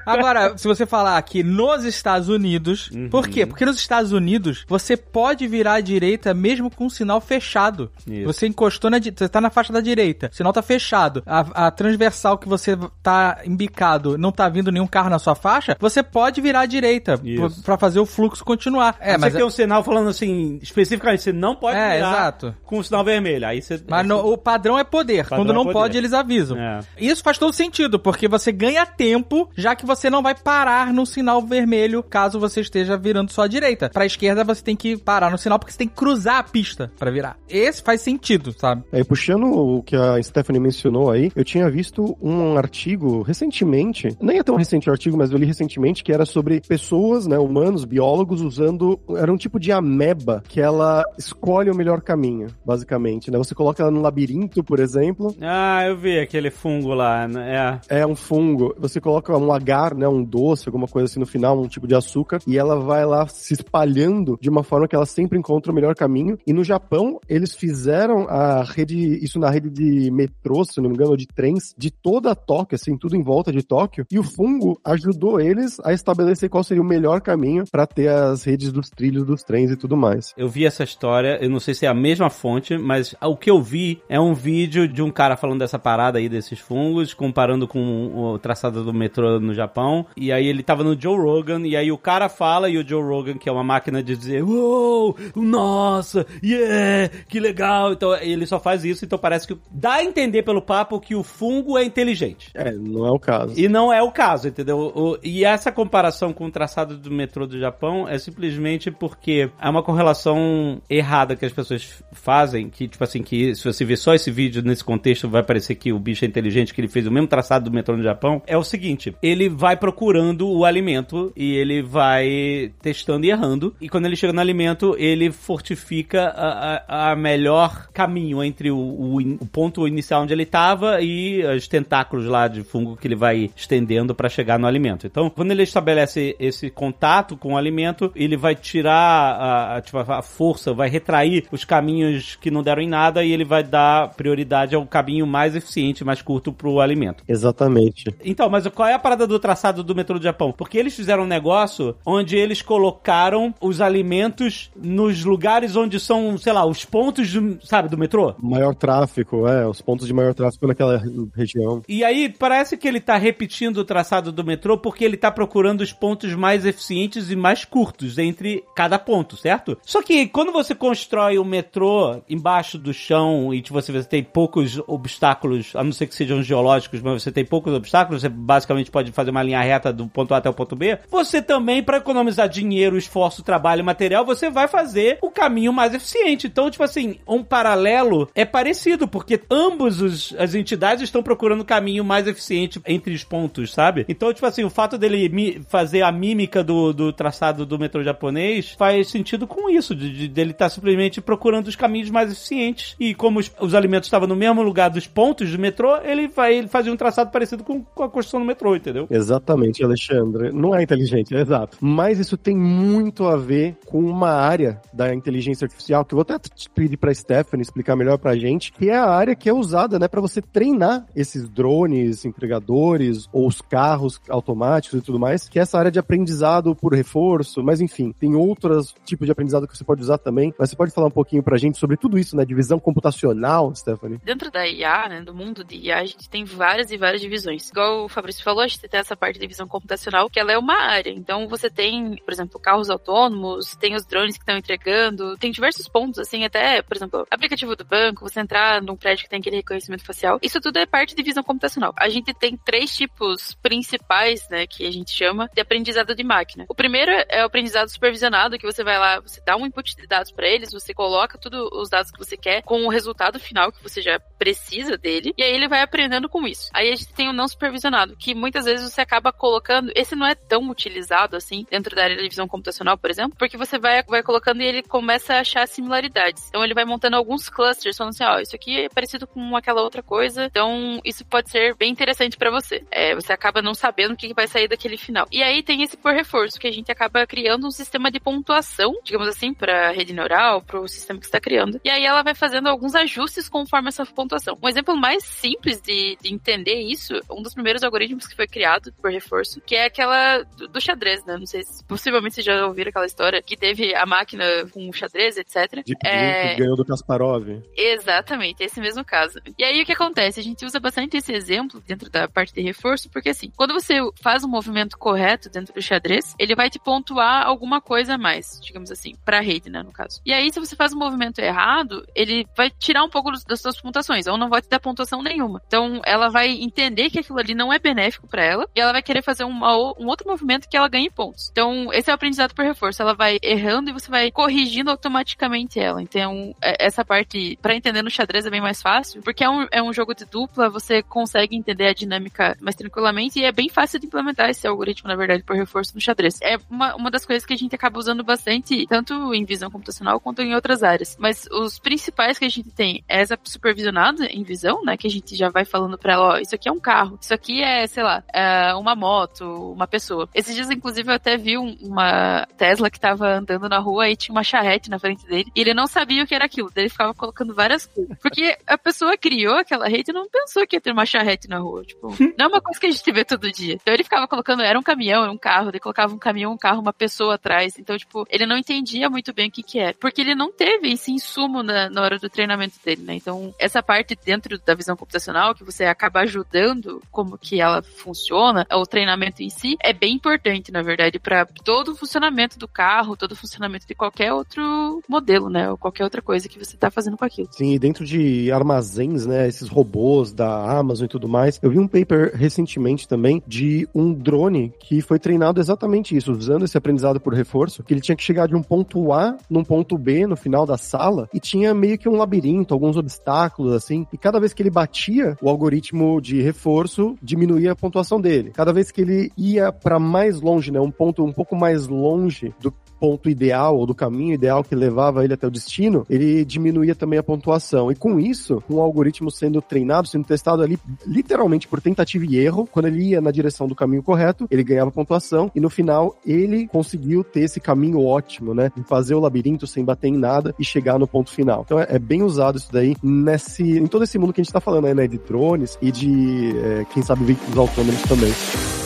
Agora, se você falar que nos Estados Unidos, Uhum. por quê? Porque nos Estados Unidos você pode virar à direita mesmo com o sinal fechado. Isso. Você encostou na, você tá na faixa da direita, o sinal tá fechado, a, a transversal que você tá embicado não tá vindo nenhum carro na sua faixa, você pode virar à direita Isso. p- pra fazer o fluxo continuar. É, É, mas você tem um sinal falando assim, especificamente, você não pode É, virar exato. com o sinal vermelho. Aí você. Mas no- o padrão é poder. Padrão Quando não é poder. pode, eles avisam. É. Isso faz todo sentido, porque você ganha tempo, já que você não vai parar no sinal vermelho caso você esteja virando só à direita. Pra esquerda, você tem que parar no sinal porque você tem que cruzar a pista pra virar. Esse faz sentido, sabe? Aí, puxando o que a Stephanie mencionou aí, eu tinha visto um artigo recentemente, nem é tão recente o artigo, mas eu li recentemente, que era sobre pessoas, né, humanos, biólogos, usando, era um tipo de ameba, que ela escolhe o melhor caminho, basicamente, né? Você coloca ela no labirinto, por exemplo, Ah, eu vi aquele fungo lá. né? É. é um fungo, você coloca um agar, né, um doce, alguma coisa assim no final, um tipo de açúcar, e ela vai lá se espalhando de uma forma que ela sempre encontra o melhor caminho. E no Japão, eles fizeram a rede, isso na rede de metrô, se não me engano, ou de trens, de toda a Tóquio, assim, tudo em volta de Tóquio, e o fungo ajudou eles a estabelecer qual seria o melhor caminho para ter as redes dos trilhos dos trens e tudo mais. Eu vi essa história, eu não sei se é a mesma fonte, mas o que eu vi é um vídeo de um cara falando dessa parada aí desses fungos, comparando com o traçado do metrô no Japão. E aí ele tava no Joe Rogan, e aí o cara fala, e o Joe Rogan, que é uma máquina de dizer, uou, nossa, yeah, que legal. Então ele só faz isso, então parece que dá a entender pelo papo que o fungo é inteligente. É, não é o caso. E não é o caso, entendeu? O- e essa comparação com o traçado do metrô do Japão é simplesmente porque é uma correlação errada que as pessoas fazem, que, tipo assim, que se você ver só esse vídeo nesse contexto, vai parecer que o bicho é inteligente, que ele fez o mesmo traçado do metrô no Japão. É o seguinte, ele vai procurando o alimento e ele vai testando e errando, e quando ele chega no alimento, ele fortifica a, a- a melhor caminho entre o, o o ponto inicial onde ele estava e os tentáculos lá de fungo que ele vai estendendo para chegar no alimento. Então, quando ele estabelece esse contato com o alimento, ele vai tirar a, a- tipo, a força, vai retrair os caminhos que não deram em nada e ele vai dar prioridade ao caminho mais eficiente, mais curto para o alimento. Exatamente. Então, mas qual é a parada do traçado do metrô do Japão? Porque eles fizeram um negócio onde eles colocaram os alimentos nos lugares onde são, sei lá, os pontos, do, sabe, do metrô. Maior tráfego, é, os pontos de maior tráfego naquela região. E aí parece que ele tá repetindo o traçado do metrô porque ele tá procurando os pontos mais eficientes e mais curtos entre cada ponto, certo? Só que quando você constrói o metrô embaixo do chão e tipo, você, você tem poucos obstáculos, a não ser que sejam geológicos, mas você tem poucos obstáculos, você basicamente pode fazer uma linha reta do ponto A até o ponto B. Você também, para economizar dinheiro, esforço, trabalho e material, você vai fazer o caminho mais eficiente. Então, tipo assim, um paralelo é parecido, porque ambos os, as entidades estão procurando o caminho mais eficiente entre os pontos, sabe? Então, tipo assim, o fato dele fazer a mímica do, do traçado do metrô japonês faz sentido com isso, de, de- dele estar simplesmente procurando os caminhos mais eficientes. E como os, os alimentos estavam no mesmo lugar dos pontos do metrô, ele vai ele fazia um traçado parecido com, com a construção do metrô, entendeu? Exatamente, Alexandre. Não é inteligente, é exato. Mas isso tem muito a ver com uma área da inteligência artificial que eu vou até pedir pra Stephanie explicar melhor pra gente, que é a área que é usada, né, para você treinar esses drones, entregadores ou os carros automáticos e tudo mais, que é essa área de aprendizado por reforço, mas enfim, tem outros tipos de aprendizado que você pode usar também. Mas você pode falar um pouquinho pra gente sobre tudo isso, né, divisão computacional, Stephanie? Dentro da IA, né, do mundo de IA, a gente tem várias e várias divisões. Igual o Fabrício falou, a gente tem essa parte de divisão computacional, que ela é uma área. Então você tem, por exemplo, carros autônomos, tem os drones que estão entregando, tem diversos pontos, assim, até, por exemplo, aplicativo do banco, você entrar num prédio que tem aquele reconhecimento facial. Isso tudo é parte de visão computacional. A gente tem três tipos principais, né, que a gente chama de aprendizado de máquina. O primeiro é o aprendizado supervisionado, que você vai lá, você dá um input de dados para eles, você coloca todos os dados que você quer com o resultado final que você já precisa dele, e aí ele vai aprendendo com isso. Aí a gente tem o não supervisionado, que muitas vezes você acaba colocando, esse não é tão utilizado assim dentro da área de visão computacional, por exemplo, porque você vai, vai colocando e ele começa a achar similaridades. Então ele vai montando alguns clusters, falando assim, ó, oh, isso aqui é parecido com aquela outra coisa, então isso pode ser bem interessante para você. É, você acaba não sabendo o que vai sair daquele final. E aí tem esse por reforço, que a gente acaba criando um sistema de pontuação, digamos assim, para rede neural, para o sistema que está criando. E aí ela vai fazendo alguns ajustes conforme essa pontuação. Um exemplo mais simples de, de entender isso, um dos primeiros algoritmos que foi criado por reforço, que é aquela do, do xadrez, né? Não sei se possivelmente vocês já ouviram aquela história que teve a máquina com xadrez, etc. De é... que ganhou do Kasparov. Exatamente, esse mesmo caso. E aí o que acontece? A gente usa bastante esse exemplo dentro da parte de reforço, porque assim, quando você faz um movimento correto dentro do xadrez, ele vai te pontuar alguma coisa a mais, digamos assim, para a rede, né, no caso. E aí, se você faz um movimento errado, ele vai tirar um pouco das suas pontuações, ou não vai te dar pontuação nenhuma. Então, ela vai entender que aquilo ali não é benéfico para ela, e ela vai querer fazer uma, um outro movimento que ela ganhe pontos. Então, esse é o aprendizado por reforço. Ela vai errando e você vai corrigindo automaticamente ela. Então, é, essa parte, para entender no xadrez é bem mais fácil, porque é um, é um jogo de dupla, você consegue entender a dinâmica mais tranquilamente e é bem fácil de implementar esse algoritmo, na verdade, por reforço no xadrez. É uma, uma das coisas que a gente acaba usando bastante, tanto em visão computacional quanto em outras áreas. Mas os principais que a gente tem é essa supervisionada em visão, né? Que a gente já vai falando pra ela, ó, isso aqui é um carro, isso aqui é, sei lá, é uma moto, uma pessoa. Esses dias, inclusive, eu até vi uma Tesla que tava andando na rua e tinha uma charrete na frente dele e ele não sabia o que era aquilo. Ele ficava colocando várias coisas. Porque a pessoa criou aquela rede e não pensou que ia ter uma charrete na rua. Tipo, *laughs* não é uma coisa que a gente vê todo dia. Então ele ficava colocando, era um caminhão, era um carro, ele colocava um caminhão, um carro, uma pessoa atrás. Então, tipo, ele não entendia muito bem o que que é. Porque ele não teve esse insumo na, na hora do treinamento dele, né? Então, essa parte dentro da visão computacional, que você acaba ajudando como que ela funciona, o treinamento em si, é bem importante, na verdade, para todo o funcionamento do carro, todo o funcionamento de qualquer outro modelo, né? Ou qualquer outra coisa que você tá fazendo com aquilo. Sim, e dentro de armazéns, né? Esses robôs da Amazon e tudo mais, eu vi um paper recentemente também de um drone que foi treinado exatamente isso, usando esse aprendizado por reforço, que ele tinha que chegar de um ponto A num ponto B no final da sala e tinha meio que um labirinto, alguns obstáculos assim, e cada vez que ele batia, o algoritmo de reforço diminuía a pontuação dele. Cada vez que ele ia para mais longe, né, um ponto um pouco mais longe do ponto ideal ou do caminho ideal que levava ele até o destino, ele diminuía também a pontuação. E com isso, o algoritmo sendo treinado, sendo testado ali literalmente por tentativa e erro, quando ele ia na direção do caminho correto, ele ganhava pontuação e no final ele conseguiu ter esse caminho ótimo, né? De fazer o labirinto sem bater em nada e chegar no ponto final. Então é, é bem usado isso daí nesse, em todo esse mundo que a gente tá falando, né? De drones e de, é, quem sabe, veículos autônomos também.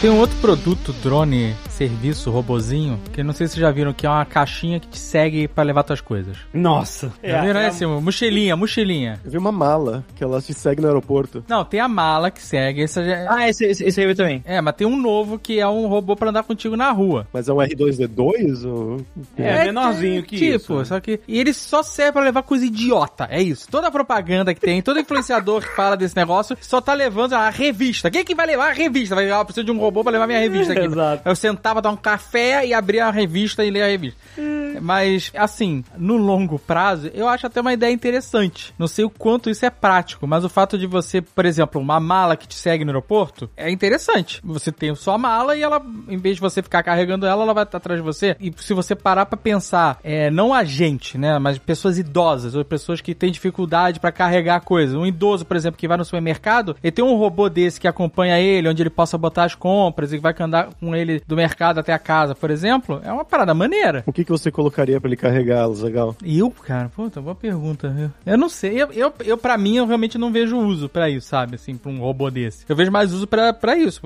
Tem um outro produto, drone, serviço, robozinho, que não sei se vocês já viram, que é uma caixinha que te segue para levar tuas coisas. Nossa. Já viram? É, assim, mochilinha, mochilinha. Eu vi uma mala que ela te segue no aeroporto. Não, tem a mala que segue. Esse, já... Ah, esse, esse, esse aí eu vi também. É, mas tem um novo que é um robô para andar contigo na rua. Mas é um R2D2? Ou... É, menorzinho que tipo, isso. só que... E ele só serve pra levar coisa idiota, é isso. Toda a propaganda que tem, todo influenciador que fala desse negócio, só tá levando a revista. Quem é que vai levar a revista? Vai, ah, eu preciso de um robô pra levar minha revista aqui. *laughs* Exato. Eu sentava, dar um café e abria a revista e ler a revista. Mas, assim, no longo prazo, eu acho até uma ideia interessante. Não sei o quanto isso é prático, mas o fato de você, por exemplo, uma mala que te segue no aeroporto, é interessante. Você tem sua mala e ela, em vez de você ficar carregando ela, ela vai estar atrás de você. E se você parar pra pensar, é, não a gente, né, mas pessoas idosas ou pessoas que têm dificuldade pra carregar coisas. Um idoso, por exemplo, que vai no supermercado, ele tem um robô desse que acompanha ele, onde ele possa botar as compras e vai andar com ele do mercado até a casa, por exemplo, é uma parada maneira. O que, que você colocaria pra ele carregá-los, legal? Eu, cara, puta, boa pergunta. Eu, eu não sei. Eu, eu, eu, pra mim, eu realmente não vejo uso pra isso, sabe? Assim, pra um robô desse. Eu vejo mais uso pra, pra isso.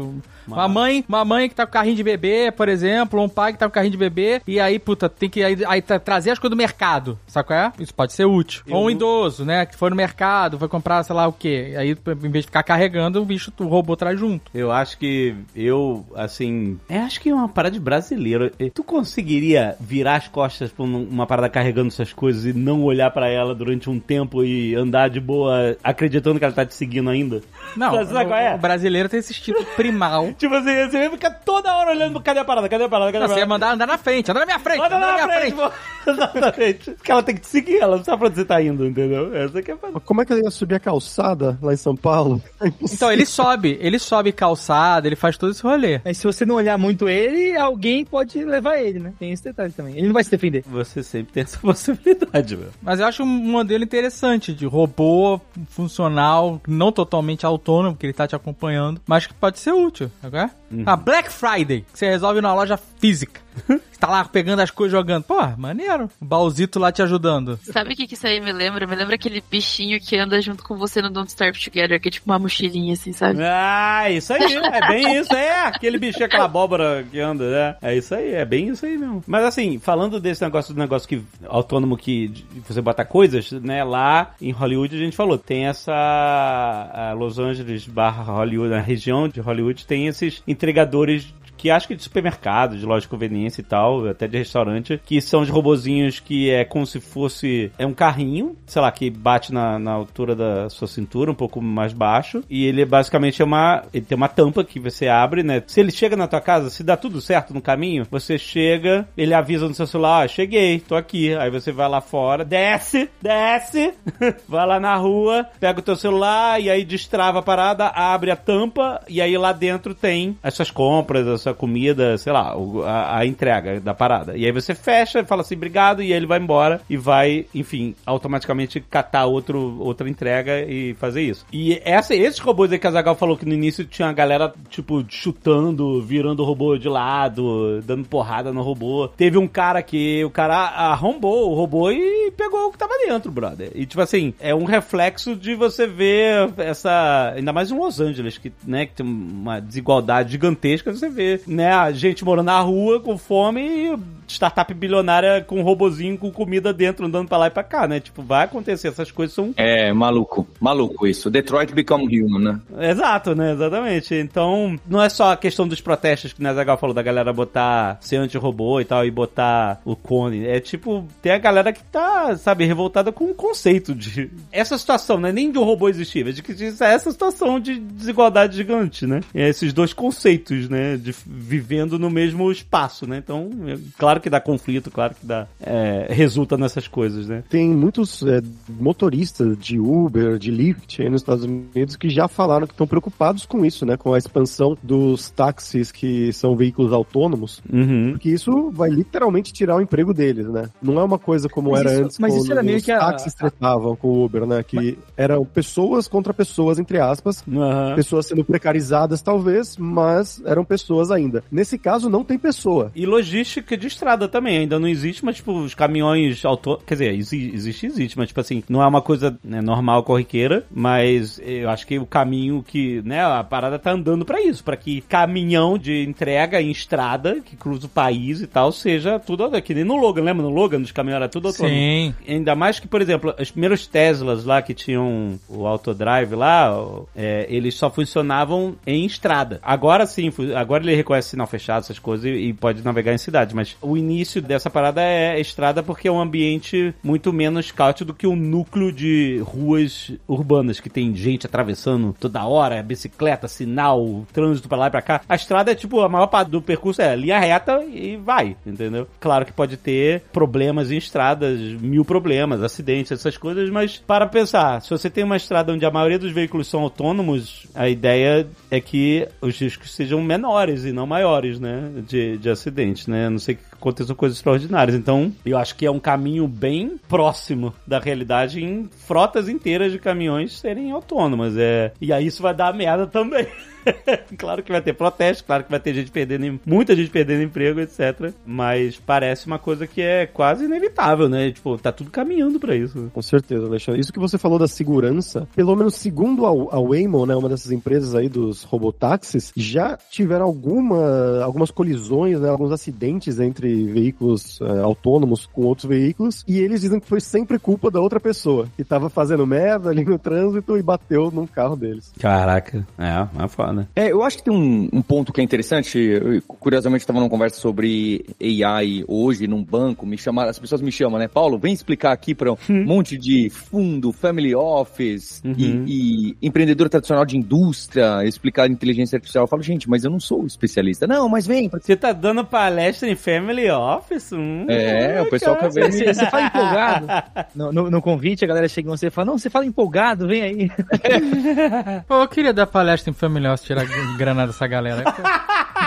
Uma mãe, uma mãe que tá com carrinho de bebê, por exemplo, ou um pai que tá com carrinho de bebê, e aí, puta, tem que aí, aí tra- trazer as coisas do mercado, sabe qual é? Isso pode ser útil. Eu Ou um não- idoso, né, que foi no mercado, foi comprar, sei lá o quê. Aí, em vez de ficar carregando, o bicho, o robô traz junto. Eu acho que eu, assim. É, acho que é uma parada de brasileiro. Tu conseguiria virar as costas pra um- uma parada carregando essas coisas e não olhar pra ela durante um tempo e andar de boa acreditando que ela tá te seguindo ainda? Não, Sabe- sabe qual é? o, brasileiro tem esse instinto primal. *laughs* Tipo assim, você vai ficar toda hora olhando, cadê a parada, cadê a parada, cadê a Não, você ia parada? mandar andar na frente, anda na minha frente, Anda *laughs* anda lá na frente, pô. Exatamente. Porque ela tem que te seguir, ela não sabe pra onde você tá indo, entendeu? Essa que é a parada. Como é que ele ia subir a calçada lá em São Paulo? *laughs* É Então, ele sobe, ele sobe calçada, ele faz todo esse rolê. Mas se você não olhar muito ele, alguém pode levar ele, né? Tem esse detalhe também. Ele não vai se defender. Você sempre tem essa *laughs* possibilidade, meu. Mas eu acho um modelo interessante de robô funcional, não totalmente autônomo, que ele tá te acompanhando, mas que pode ser útil, qual é? Ah, Black Friday, que você resolve na loja física. *laughs* Tá lá pegando as coisas jogando. Pô, maneiro. O bauzito lá te ajudando. Sabe o que, que isso aí me lembra? Me lembra aquele bichinho que anda junto com você no Don't Starve Together, que é tipo uma mochilinha, assim, sabe? Ah, isso aí, é bem isso, é aquele bichinho, aquela abóbora que anda, né? É isso aí, é bem isso aí mesmo. Mas assim, falando desse negócio do negócio que autônomo que você bota coisas, né? Lá em Hollywood a gente falou, tem essa a Los Angeles barra Hollywood, na região de Hollywood tem esses entregadores que acho que de supermercado, de loja de conveniência e tal, até de restaurante, que são os robozinhos que é como se fosse é um carrinho, sei lá, que bate na, na altura da sua cintura, um pouco mais baixo, e ele basicamente é uma, ele tem uma tampa que você abre, né? Se ele chega na tua casa, se dá tudo certo no caminho, você chega, ele avisa no seu celular, ah, cheguei, tô aqui. Aí você vai lá fora, desce, desce, *laughs* vai lá na rua, pega o teu celular e aí destrava a parada, abre a tampa e aí lá dentro tem as suas compras, a sua comida, sei lá, a, a entrega da parada. E aí você fecha, fala assim, obrigado, e aí ele vai embora e vai, enfim, automaticamente catar outro, outra entrega e fazer isso. E essa, esses robôs aí que a Zagal falou que no início tinha a galera, tipo, chutando, virando o robô de lado, dando porrada no robô. Teve um cara que o cara arrombou o robô e pegou o que tava dentro, brother. E tipo assim, é um reflexo de você ver essa. Ainda mais em Los Angeles, que, né, que tem uma desigualdade gigantesca, você vê, né, a gente morando na rua com fome e startup bilionária com um robozinho com comida dentro, andando pra lá e pra cá, né? Tipo, vai acontecer, essas coisas são É, maluco. Maluco isso. Detroit Become Human, né? Exato, né? Exatamente. Então, não é só a questão dos protestos que o Nezagal falou da galera botar ser anti-robô e tal, e botar o cone. É tipo, tem a galera que tá, sabe, revoltada com o conceito de. Essa situação, né? Nem de um robô existir, mas de que existe essa situação de desigualdade gigante, né? E esses dois conceitos, né? De vivendo no mesmo espaço, né? Então, é, claro que dá conflito, claro que dá. é, resulta nessas coisas, né? Tem muitos é, motoristas de Uber, de Lyft aí nos Estados Unidos que já falaram que estão preocupados com isso, né? Com a expansão dos táxis que são veículos autônomos, Uhum. porque isso vai literalmente tirar o emprego deles, né? Não é uma coisa como Mas era isso- antes mas quando isso era meio os que a- táxis tretavam com o Uber, né? Que eram pessoas contra pessoas, entre aspas, Aham. pessoas sendo precarizadas talvez, mas eram pessoas ainda. Nesse caso não tem pessoa. E logística de estrada também, ainda não existe, mas tipo, os caminhões auto... Quer dizer, exi- existe, existe, mas tipo assim, não é uma coisa né, normal, corriqueira, mas eu acho que o caminho que, né, a parada tá andando pra isso, pra que caminhão de entrega em estrada, que cruza o país e tal, seja tudo, que nem no Logan, lembra no Logan, os caminhões era tudo autônomo. Sim. Ainda mais que, por exemplo, os primeiros Teslas lá que tinham o autodrive lá, é, eles só funcionavam em estrada. Agora sim, agora ele reconhece sinal fechado, essas coisas, e, e pode navegar em cidade. Mas o o início dessa parada é estrada porque é um ambiente muito menos caótico do que um núcleo de ruas urbanas que tem gente atravessando toda hora, bicicleta, sinal, trânsito pra lá e pra cá. A estrada é tipo, a maior parte do percurso é linha reta e vai, entendeu? Claro que pode ter problemas em estradas, mil problemas, acidentes, essas coisas, mas para pensar, se você tem uma estrada onde a maioria dos veículos são autônomos, a ideia é que os riscos sejam menores e não maiores, né? De, de acidentes, né? Não sei aconteçam coisas extraordinárias. Então, eu acho que é um caminho bem próximo da realidade em frotas inteiras de caminhões serem autônomas. É... E aí isso vai dar merda também. *laughs* *laughs* claro que vai ter protesto, claro que vai ter gente perdendo, muita gente perdendo emprego, etc. Mas parece uma coisa que é quase inevitável, né? Tipo, tá tudo caminhando para isso. Com certeza, Alexandre. Isso que você falou da segurança, pelo menos segundo a, a Waymo, né, uma dessas empresas aí dos robotáxis, já tiveram alguma, algumas colisões, né, alguns acidentes entre veículos é, autônomos com outros veículos, e eles dizem que foi sempre culpa da outra pessoa, que tava fazendo merda ali no trânsito e bateu num carro deles. Caraca, é, é foda. É, eu acho que tem um, um ponto que é interessante. Eu, curiosamente, estava numa conversa sobre AI hoje num banco. Me chamaram, as pessoas me chamam, né? Paulo, vem explicar aqui para um monte de fundo, family office Uhum. e, e empreendedor tradicional de indústria, explicar inteligência artificial. Eu falo, gente, mas eu não sou especialista. Não, mas vem. Você tá dando palestra em Family Office? Hum, É, o pessoal quer ver. Você, você fala empolgado. *laughs* No, no- no convite, a galera chega em você e fala: Não, você fala empolgado, vem aí. *laughs* Pô, eu queria dar palestra em Family Office, tirar grana dessa galera. *laughs*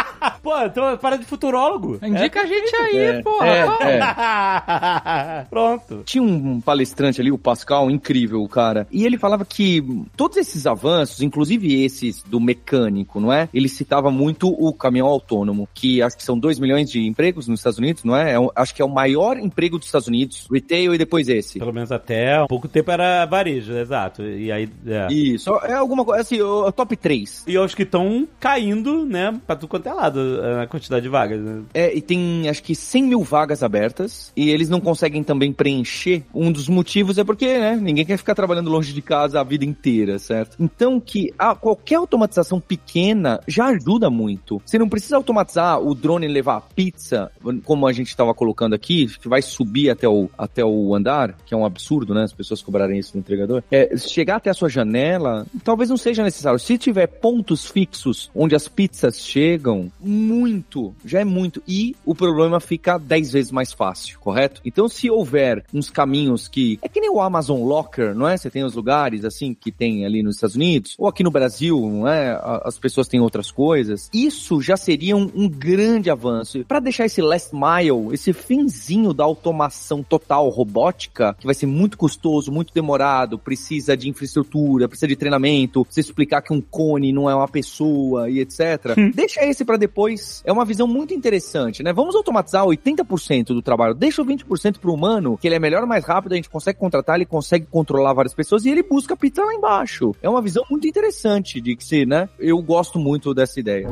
Pô, então para de futurólogo. Indica a gente aí, É, porra. é, Pô. é. *laughs* Pronto. Tinha um palestrante ali, o Pascal, incrível, o cara. E ele falava que todos esses avanços, inclusive esses do mecânico, não é? Ele citava muito o caminhão autônomo, que acho que são 2 milhões de empregos nos Estados Unidos, não é? É um- acho que é o maior emprego dos Estados Unidos, retail e depois esse. Pelo menos até há pouco tempo era varejo, exato. E aí. É. Isso, é alguma coisa, assim, o top 3. E aos que estão caindo, né, pra tudo quanto é lado, a quantidade de vagas. Né? É, e tem acho que 100 mil vagas abertas e eles não conseguem também preencher. Um dos motivos é porque, né, ninguém quer ficar trabalhando longe de casa a vida inteira, certo? Então que a, qualquer automatização pequena já ajuda muito. Você não precisa automatizar o drone levar a pizza, como a gente estava colocando aqui, que vai subir até o, até o andar, que é um absurdo, né, as pessoas cobrarem isso do entregador. É, chegar até a sua janela, talvez não seja necessário. Se tiver pontos fixos onde as pizzas chegam, muito, já é muito. E o problema fica 10 vezes mais fácil, correto? Então, se houver uns caminhos que. É que nem o Amazon Locker, não é? Você tem os lugares assim que tem ali nos Estados Unidos, ou aqui no Brasil, não é? As pessoas têm outras coisas. Isso já seria um, um grande avanço. Para deixar esse last mile, esse finzinho da automação total robótica, que vai ser muito custoso, muito demorado, precisa de infraestrutura, precisa de treinamento, precisa explicar que um cone não é uma pessoa e etc. Deixa esse para depois. É uma visão muito interessante, né? Vamos automatizar 80% do trabalho. Deixa o 20% pro humano, que ele é melhor, mais rápido, a gente consegue contratar, ele consegue controlar várias pessoas e ele busca a pizza lá embaixo. É uma visão muito interessante de que se, né? Eu gosto muito dessa ideia.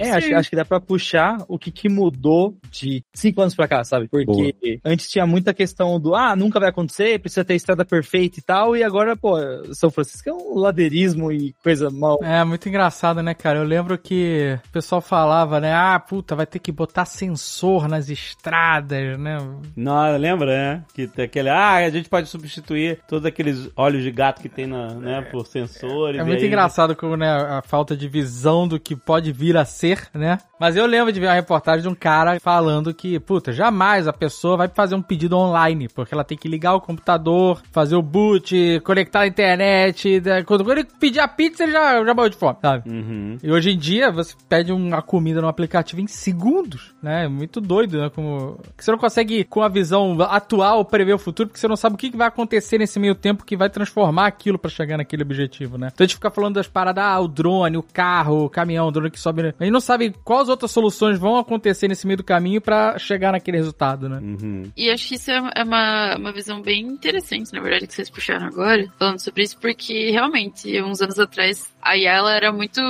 É, acho, acho que dá pra puxar o que, que mudou de cinco anos pra cá, sabe? Porque antes tinha muita questão do, ah, nunca vai acontecer, precisa ter estrada perfeita e tal, e agora, pô, São Francisco é um ladeirismo e coisa mal. É, muito engraçado, né, cara? Eu lembro que o pessoal falava, né? Ah, puta, vai ter que botar sensor nas estradas, né? Não, lembra, né? Que tem aquele. Ah, a gente pode substituir todos aqueles olhos de gato que tem na, né, por sensores. É e muito aí- engraçado como, né, a falta de visão do que pode vir a ser, né? Mas eu lembro de ver uma reportagem de um cara falando que, puta, jamais a pessoa vai fazer um pedido online, porque ela tem que ligar o computador, fazer o boot, conectar a internet. né? Quando quando ele pedir a pizza, ele já, já morreu de fome, sabe? Uhum. E hoje em dia, você pede uma comida no aplicativo em segundos, né? É Muito doido, né? Como... Você não consegue, com a visão atual, prever o futuro, porque você não sabe o que vai acontecer nesse meio tempo que vai transformar aquilo pra chegar naquele objetivo, né? Então a gente fica falando das paradas, ah, o drone, o carro, o caminhão, o drone que sobe... A gente não sabe quais outras soluções vão acontecer nesse meio do caminho pra chegar naquele resultado, né? Uhum. E acho que isso é é uma, uma visão bem interessante, na verdade, que vocês puxaram agora, falando sobre isso, porque realmente, uns anos atrás, a IA ela era muito.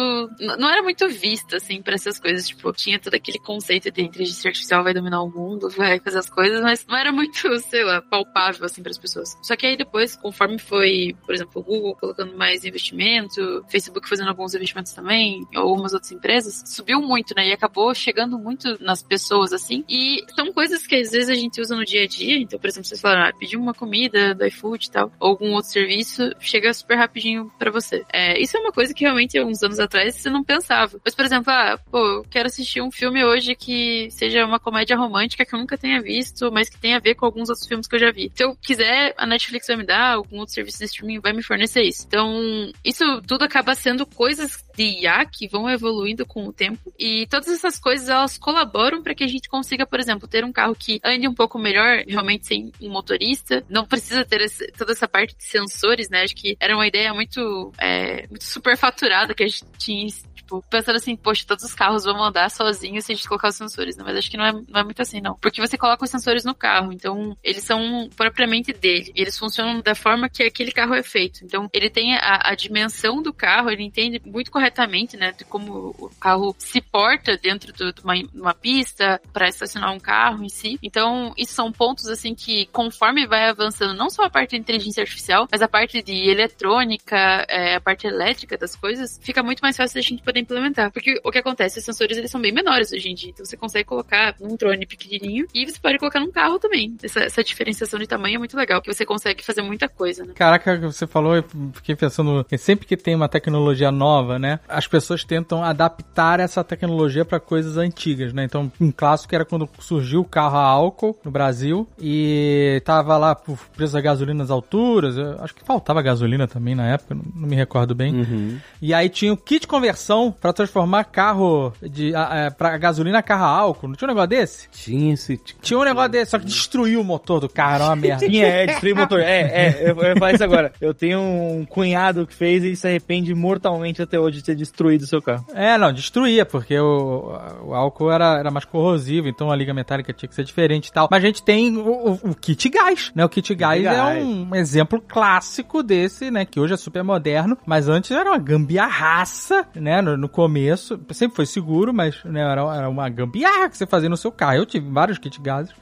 não era muito vista, assim, pra essas coisas. Tipo, tinha todo aquele conceito de inteligência artificial vai dominar o mundo, vai fazer as coisas, mas não era muito, *laughs* sei lá, palpável, assim, pras pessoas. Só que aí depois, conforme foi, por exemplo, o Google colocando mais investimento, Facebook fazendo alguns investimentos também, algumas outras empresas, subiu muito, né? E acabou chegando muito nas pessoas, assim. E são coisas que às vezes a gente usa no dia a dia. Então, por exemplo, vocês falaram, ah, pedir uma comida do iFood e tal, ou algum outro serviço, chega super rapidinho pra você. É, isso é uma coisa que realmente, uns anos atrás, você não pensava. Mas, por exemplo, ah, pô, eu quero assistir um filme hoje que seja uma comédia romântica que eu nunca tenha visto, mas que tenha a ver com alguns outros filmes que eu já vi. Se eu quiser, a Netflix vai me dar, algum outro serviço de streaming vai me fornecer isso. Então, isso tudo acaba sendo coisas de IA que vão evoluindo com o tempo. E todas essas coisas, elas colaboram para que a gente consiga, por exemplo, ter um carro que ande um pouco melhor, realmente sem um motorista. Não precisa ter esse- toda essa parte de sensores, né? Acho que era uma ideia muito, é, muito superfaturada que a gente tinha Tipo, pensando assim, poxa, todos os carros vão andar sozinhos se a gente colocar os sensores, né? Mas acho que não é, não é muito assim, não. Porque você coloca os sensores no carro, então eles são propriamente dele. Eles funcionam da forma que aquele carro é feito. Então, ele tem a, a dimensão do carro, ele entende muito corretamente, né? De como o carro se porta dentro de uma, uma pista para estacionar um carro em si. Então, isso são pontos, assim, que conforme vai avançando, não só a parte de inteligência artificial, mas a parte de eletrônica, é, a parte elétrica das coisas, fica muito mais fácil da gente poder implementar. Porque o que acontece, os sensores eles são bem menores hoje em dia. Então você consegue colocar um drone pequenininho e você pode colocar num carro também. Essa, essa diferenciação de tamanho é muito legal, que você consegue fazer muita coisa, né? Caraca, você falou, eu fiquei pensando que sempre que tem uma tecnologia nova, né, as pessoas tentam adaptar essa tecnologia para coisas antigas, né? Então, um clássico era quando surgiu o carro a álcool no Brasil e tava lá por preço da gasolina nas alturas, eu acho que faltava gasolina também na época, não, não me recordo bem. Uhum. E aí tinha o kit conversão para transformar carro de a- é, para gasolina carro a álcool. Não tinha um negócio desse? Tinha esse. Tinha um negócio desse, só que destruiu o motor do carro, era uma merda. Sim, é, destruir o motor. É, é, eu, ia falar isso agora. Eu tenho um cunhado que fez e se arrepende mortalmente até hoje de ter destruído o seu carro. É, não, destruía, porque o, o álcool era, era mais corrosivo, então a liga metálica tinha que ser diferente e tal. Mas a gente tem o, o- o kit gás, né? O kit gás, é um exemplo clássico desse, né? Que hoje é super moderno, mas antes era uma gambiarraça, né? No, no começo, sempre foi seguro, mas né, era, era uma gambiarra que você fazia no seu carro. Eu tive vários kit gases,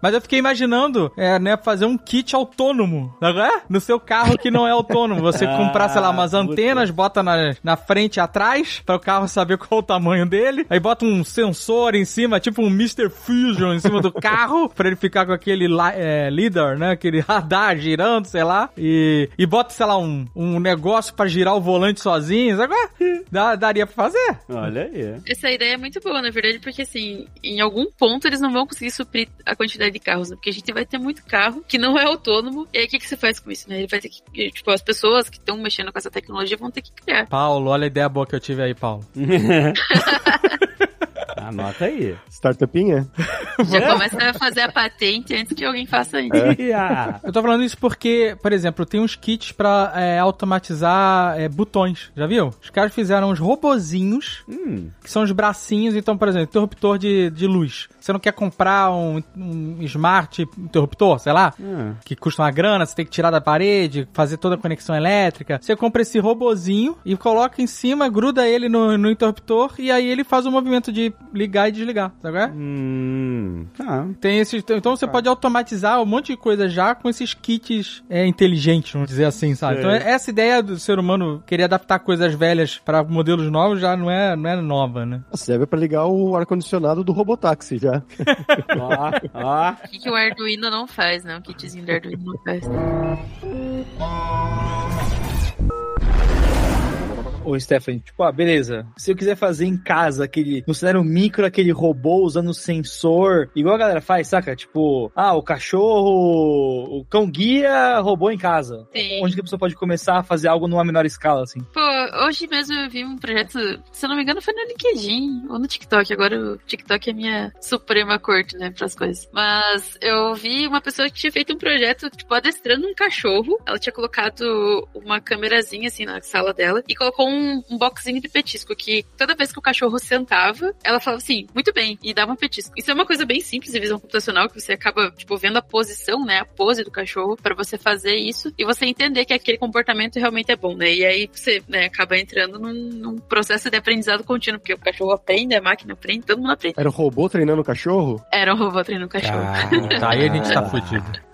mas eu fiquei imaginando, é, né? Fazer um kit autônomo, qual é? No seu carro que não é autônomo. Você *laughs* Ah, comprar, sei lá, umas puta. antenas, bota na, na frente e atrás, para o carro saber qual o tamanho dele. Aí bota um sensor em cima, tipo um Mr. Fusion em cima do carro, *laughs* para ele ficar com aquele é, lidar, né? Aquele radar girando, sei lá. E, e bota, sei lá, um, um negócio para girar o volante sozinho, sabe? qual *laughs* pra fazer. Olha aí. Essa ideia é muito boa, na verdade, porque assim, em algum ponto eles não vão conseguir suprir a quantidade de carros, né? Porque a gente vai ter muito carro que não é autônomo. E aí o que, que você faz com isso, né? Ele vai ter que. Tipo, as pessoas que estão mexendo com essa tecnologia vão ter que criar. Paulo, olha a ideia boa que eu tive aí, Paulo. *laughs* *laughs* Anota aí. Startupinha? *laughs* Já começa a fazer a patente antes que alguém faça isso. Ah, Eu tô falando isso porque, por exemplo, tem uns kits pra é, automatizar é, botões. Já viu? Os caras fizeram uns robozinhos hum, que são os bracinhos. Então, por exemplo, interruptor de, de luz. Você não quer comprar um, um smart interruptor, sei lá, ah. que custa uma grana, você tem que tirar da parede, fazer toda a conexão elétrica. Você compra esse robozinho e coloca em cima, gruda ele no, no interruptor e aí ele faz o movimento de ligar e desligar, sabe? é? Hum, tá. Tem esses, então você pode automatizar um monte de coisa já com esses kits é, inteligentes, vamos dizer assim, sabe? É. Então essa ideia do ser humano querer adaptar coisas velhas para modelos novos já não é, não é nova, né? Serve pra ligar o ar-condicionado do Robotáxi já. *laughs* Ó, ó. O que, que o Arduino não faz, né? O kitzinho do Arduino não faz. *laughs* Ô, Stephanie, tipo, ah, beleza. Se eu quiser fazer em casa aquele, no cenário micro, aquele robô usando sensor, igual a galera faz, saca? Tipo, ah, o cachorro, o cão guia robô em casa. Sim. Onde que a pessoa pode começar a fazer algo numa menor escala, assim? Pô, Hoje mesmo eu vi um projeto, se eu não me engano, foi no LinkedIn ou no TikTok. Agora o TikTok é minha suprema corte, né, pras coisas. Mas eu vi uma pessoa que tinha feito um projeto, tipo, adestrando um cachorro. Ela tinha colocado uma câmerazinha, assim, na sala dela e colocou um, um boxinho de petisco que toda vez que o cachorro sentava, ela falava assim, muito bem, e dava um petisco. Isso é uma coisa bem simples de visão computacional, que você acaba, tipo, vendo a posição, né, a pose do cachorro pra você fazer isso e você entender que aquele comportamento realmente é bom, né? E aí você, né, acaba entrando num, num processo de aprendizado contínuo, porque o cachorro aprende, a máquina aprende, todo mundo aprende. Era o robô treinando o cachorro? Era um robô treinando o cachorro. Tá, aí a gente tá fudido. *laughs*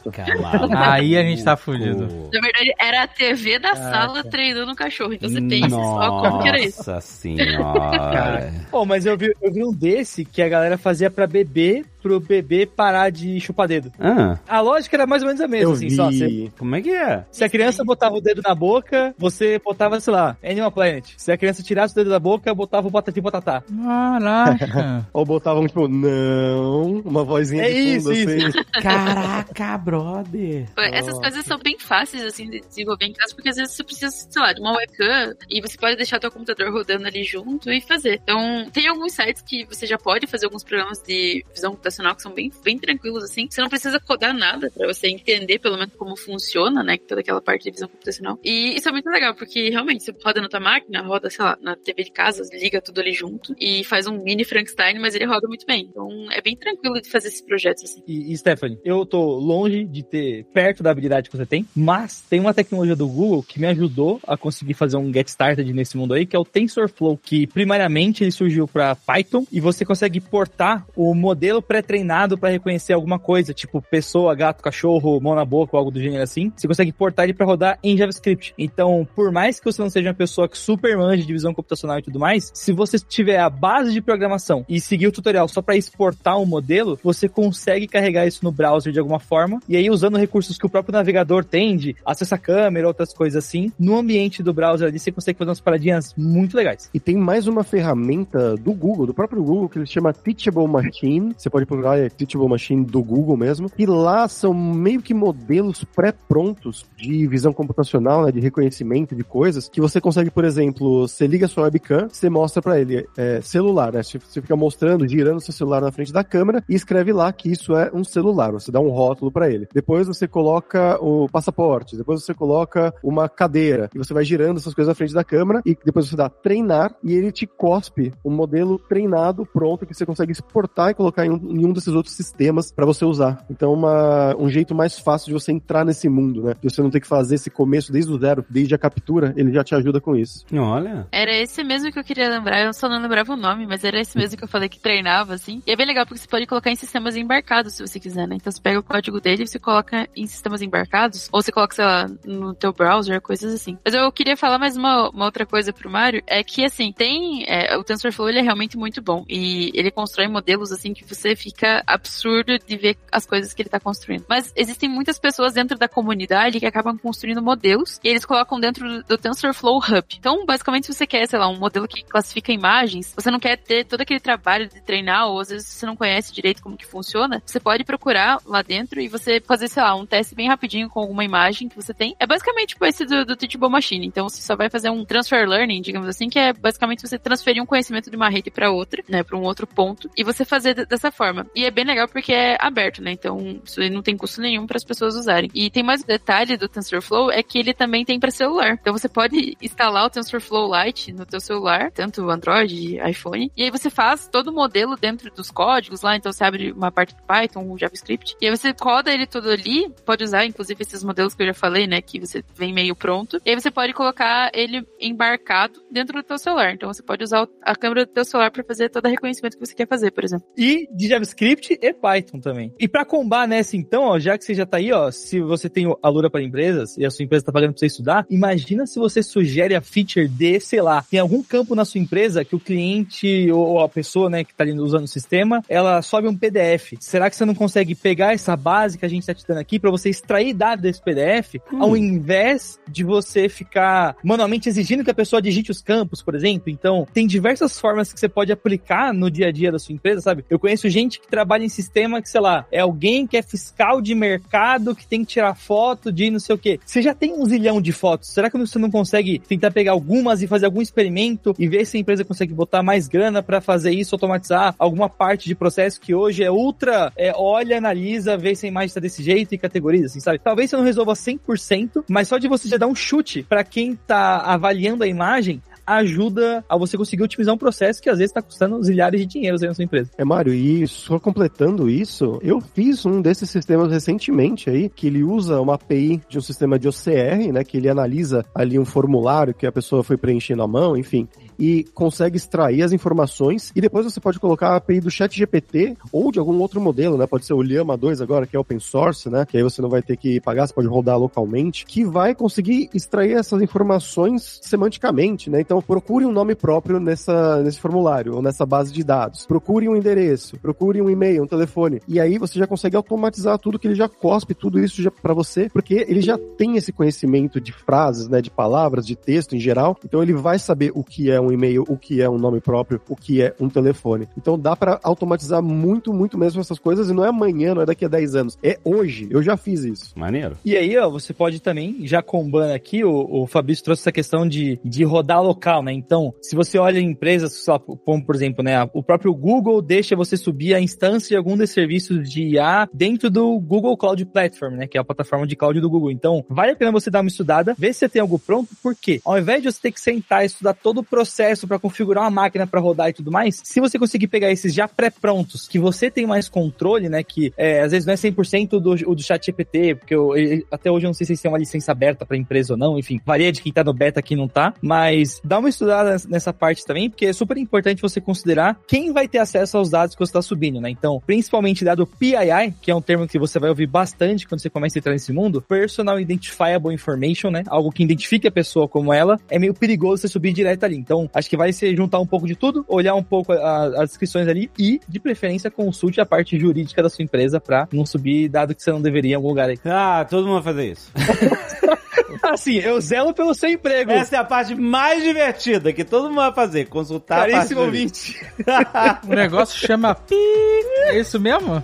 Aí a gente tá fudido. Na verdade, era a TV da sala treinando o cachorro. Então você pensa só como que era isso. Nossa *laughs* senhora. Pô, mas eu vi, eu vi um desse que a galera fazia pra bebê, pro bebê parar de chupar dedo. Ah, A lógica era mais ou menos a mesma, Eu assim, vi. só. Você, como é que é? se a criança botava o dedo na boca, você botava, sei lá, Animal Planet. Se a criança tirasse o dedo da boca, botava o batati botatá. Caraca. *laughs* Ou botavam, tipo, não, uma vozinha É de fundo, isso, assim. Caraca, brother. Essas coisas são bem fáceis, assim, de desenvolver em casa, porque às vezes você precisa, sei lá, de uma webcam e você pode deixar teu computador rodando ali junto e fazer. Então, tem alguns sites que você já pode fazer alguns programas de visão computacional que são bem, bem tranquilos, assim. Você não precisa codar nada pra você entender, pelo menos, como funciona, né, toda aquela parte de visão computacional. E isso é muito legal, porque realmente você roda na tua máquina, roda, sei lá, na TV de casa, liga tudo ali junto e faz um mini Frankenstein, mas ele roda muito bem. Então, é bem tranquilo de fazer esses projetos, assim. E, e Stephanie, eu tô longe de ter perto da habilidade que você tem, mas tem uma tecnologia do Google que me ajudou a conseguir fazer um get started nesse mundo aí, que é o TensorFlow, que primariamente ele surgiu para Python e você consegue portar o modelo pré-treinado para reconhecer alguma coisa, tipo pessoa, gato, cachorro, mão na boca algo do gênero assim. Você consegue portar ele para rodar em JavaScript. Então, por mais que você não seja uma pessoa que super manja de visão computacional e tudo mais, se você tiver a base de programação e seguir o tutorial só para exportar um modelo, você consegue carregar isso no browser de alguma forma e aí usando recursos que o próprio navegador tem de acesso à câmera, outras coisas assim, no ambiente do browser ali você consegue fazer umas paradinhas muito legais. E tem mais uma ferramenta do Google, do próprio Google, que ele chama Teachable Machine. Você pode procurar é Teachable Machine do Google mesmo. E lá são meio que modelos pré-prontos de visão computacional, né, de reconhecimento de coisas, que você consegue, por exemplo, você liga a sua webcam, você mostra pra ele é, celular, né? Você fica mostrando, girando seu celular na frente da câmera e escreve lá que isso é um celular. Você dá um rótulo pra ele. Depois você coloca o passaporte, depois você coloca uma cadeira e você vai girando essas coisas na frente da câmera e depois você dá treinar e ele te cospe um modelo treinado pronto que você consegue exportar e colocar em um, em um desses outros sistemas pra você usar. Então, uma, um jeito mais fácil de você entrar nesse mundo, né? De você não ter que fazer esse começo desde o zero, desde a captura, ele já te ajuda com isso. Olha. Era esse mesmo que eu queria lembrar, eu só não lembrava o nome, mas era esse mesmo que eu falei que treinava, assim. E é bem legal porque você pode colocar em sistemas embarcados, se você quiser, né? Então você pega o código dele e você coloca em sistemas embarcados, ou você coloca, sei lá, no teu browser, coisas assim. Mas eu queria falar mais uma, uma outra coisa pro Mário, é que, assim, tem... é, o TensorFlow, ele é realmente muito bom, e ele constrói modelos, assim, que você fica absurdo de ver as coisas que ele tá construindo. Mas existem muitas pessoas dentro da comunidade que acabam construindo modelos, e eles colocam dentro do TensorFlow Hub. Então, basicamente, se você quer, sei lá, um modelo que classifica imagens, você não quer ter todo aquele trabalho de treinar, ou às vezes você não conhece direito como que funciona, você pode procurar lá dentro e você fazer, sei lá, um teste bem rapidinho com alguma imagem que você tem. É basicamente tipo esse do, do Teachable Machine. Então, você só vai fazer um transfer learning, digamos assim, que é basicamente você transferir um conhecimento de uma rede para outra, né, para um outro ponto, e você fazer de- dessa forma. E é bem legal porque é aberto, né? Então, isso não tem custo nenhum para as pessoas usarem. E tem mais um detalhe do TensorFlow é que ele também tem para celular. Então, você pode instalar o TensorFlow Lite no teu celular, tanto Android, iPhone, e aí você faz todo o modelo dentro dos códigos lá, então você abre uma parte do Python, JavaScript, e aí você coda ele todo ali, pode usar inclusive esses modelos que eu já falei, né, que você vem meio pronto, e aí você pode colocar ele embarcado dentro do teu celular. Então você pode usar a câmera do teu celular para fazer todo o reconhecimento que você quer fazer, por exemplo. E de JavaScript e Python também. E pra combar nessa então, ó, já que você já tá aí, ó, se você tem o Alura para empresas e a sua empresa tá pagando pra você estudar, imagina se você sugere a feature de, sei lá, tem algum campo na sua empresa que o cliente ou a pessoa, né, que tá ali usando o sistema, ela sobe um PDF. Será que você não consegue pegar essa básica gente tá te dando aqui pra você extrair dados desse PDF, ao invés de você ficar manualmente exigindo que a pessoa digite os campos, por exemplo. Então, tem diversas formas que você pode aplicar no dia a dia da sua empresa, sabe? Eu conheço gente que trabalha em sistema que, sei lá, é alguém que é fiscal de mercado, que tem que tirar foto de não sei o quê. Você já tem um zilhão de fotos. Será que você não consegue tentar pegar algumas e fazer algum experimento e ver se a empresa consegue botar mais grana pra fazer isso, automatizar alguma parte de processo que hoje é ultra, é, olha, analisa, vê se a imagem tá desse jeito e categoriza, assim, sabe? Talvez você não resolva 100%, mas só de você já dar um chute pra quem tá avaliando a imagem, ajuda a você conseguir otimizar um processo que às vezes está custando zilhares de dinheiros aí na sua empresa. É, Mário, e só completando isso, eu fiz um desses sistemas recentemente aí, que ele usa uma API de um sistema de OCR, né, que ele analisa ali um formulário que a pessoa foi preenchendo à mão, enfim, e consegue extrair as informações e depois você pode colocar a API do chat GPT ou de algum outro modelo, né? Pode ser o Llama 2 agora, que é open source, né? Que aí você não vai ter que pagar, você pode rodar localmente, que vai conseguir extrair essas informações semanticamente, né? Então procure um nome próprio nessa, nesse formulário ou nessa base de dados. Procure um endereço, procure um e-mail, um telefone. E aí você já consegue automatizar tudo que ele já cospe, tudo isso para você, porque ele já tem esse conhecimento de frases, né? De palavras, de texto em geral. Então ele vai saber o que é um e-mail, o que é um nome próprio, o que é um telefone. Então dá para automatizar muito, muito mesmo essas coisas e não é amanhã, não é daqui a 10 anos. É hoje. Eu já fiz isso. Maneiro. E aí, ó, você pode também, já combando aqui, o, o Fabrício trouxe essa questão de, de rodar local, né? Então, se você olha em empresas, como por exemplo, né, o próprio Google deixa você subir a instância de algum desses serviços de IA dentro do Google Cloud Platform, né, que é a plataforma de cloud do Google. Então, vale a pena você dar uma estudada, ver se você tem algo pronto, porque ao invés de você ter que sentar e estudar todo o processo para configurar uma máquina para rodar e tudo mais, se você conseguir pegar esses já pré-prontos, que você tem mais controle, né, que é, às vezes não é 100% do, do chat GPT, porque eu, ele- até hoje eu não sei se têm uma licença aberta para empresa ou não, enfim, varia de quem tá no beta, quem não tá, mas dá uma estudada nessa parte também, porque é super importante você considerar quem vai ter acesso aos dados que você está subindo, né? Então, principalmente dado PII, que é um termo que você vai ouvir bastante quando você começa a entrar nesse mundo, Personal Identifiable Information, né? Algo que identifique a pessoa como ela, é meio perigoso você subir direto ali. Então, acho que vai ser juntar um pouco de tudo, olhar um pouco a- as descrições ali e, de preferência, consulte a parte jurídica da sua empresa pra não subir dado que você não deveria em algum lugar aí. *laughs* Ah, todo mundo vai fazer isso. *laughs* Assim, eu zelo pelo seu emprego. Essa é a parte mais divertida que todo mundo vai fazer. Consultar a parte Caríssimo jurídica. ouvinte. *laughs* O negócio chama pi. É isso mesmo?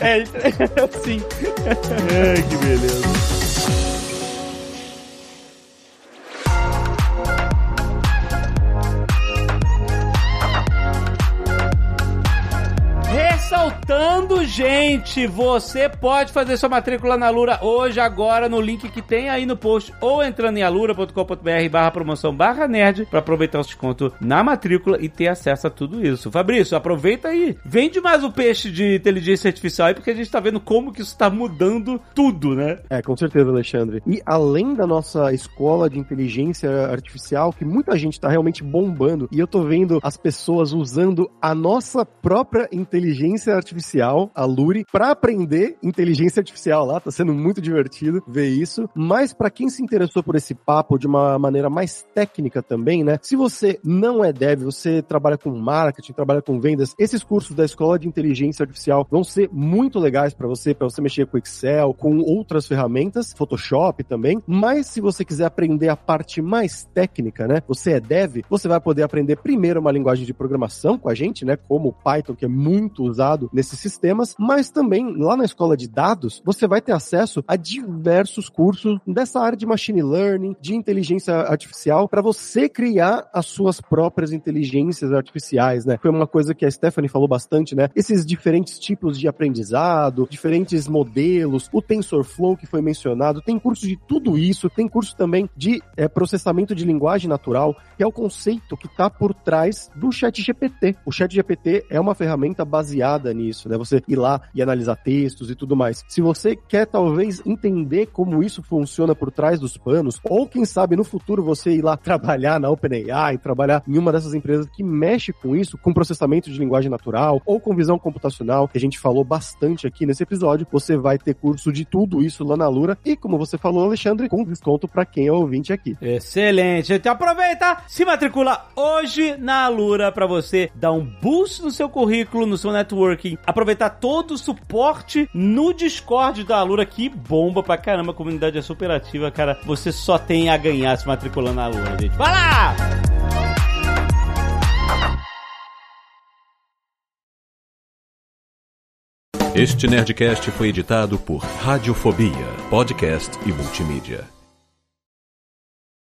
É, sim. Ai, que beleza. Ressaltando, gente, você pode fazer sua matrícula na Lura hoje, agora, no link que tem aí no post, ou entrando em alura.com.br barra promoção barra nerd, pra aproveitar o desconto na matrícula e ter acesso a tudo isso. Fabrício, aproveita aí. Vende mais o peixe de inteligência artificial aí, porque a gente tá vendo como que isso tá mudando tudo, né? É, com certeza, Alexandre. E além da nossa escola de inteligência artificial, que muita gente tá realmente bombando, e eu tô vendo as pessoas usando a nossa própria inteligência artificial, a Luri, pra aprender inteligência artificial lá. Tá sendo muito divertido ver isso. Mas pra quem se interessou por esse papo de uma maneira mais técnica também, né? Se você não é dev, você trabalha com marketing, trabalha com vendas, esses cursos da escola de inteligência artificial vão ser muito legais pra você, pra você mexer com Excel, com outras ferramentas, Photoshop também. Mas se você quiser aprender a parte mais técnica, né? Você é dev, você vai poder aprender primeiro uma linguagem de programação com a gente, né? Como o Python, que é muito usado nesses sistemas, mas também lá na escola de dados, você vai ter acesso a diversos cursos dessa área de machine learning, de inteligência artificial, para você criar as suas próprias inteligências artificiais, né? Foi uma coisa que a Stephanie falou bastante, né? Esses diferentes tipos de aprendizado, diferentes modelos, o TensorFlow que foi mencionado, tem curso de tudo isso, tem curso também de é, processamento de linguagem natural, que é o conceito que está por trás do ChatGPT. O ChatGPT é uma ferramenta baseada nisso, né? Você ir lá e analisar textos e tudo mais. Se você quer talvez entender como isso funciona por trás dos panos, ou quem sabe no futuro você ir lá trabalhar na OpenAI, trabalhar em uma dessas empresas que mexe com isso, com processamento de linguagem natural ou com visão computacional, que a gente falou bastante aqui nesse episódio, você vai ter curso de tudo isso lá na Lura e como você falou, Alexandre, com desconto para quem é ouvinte aqui. Excelente. Então aproveita, se matricula hoje na Alura para você dar um boost no seu currículo, no seu aproveitar todo todo o suporte no Discord da Alura, que bomba pra caramba, a comunidade é super ativa, cara. Você só tem a ganhar se matriculando na Alura, gente. Vai lá! Este Nerdcast foi editado por Radiofobia, podcast e multimídia.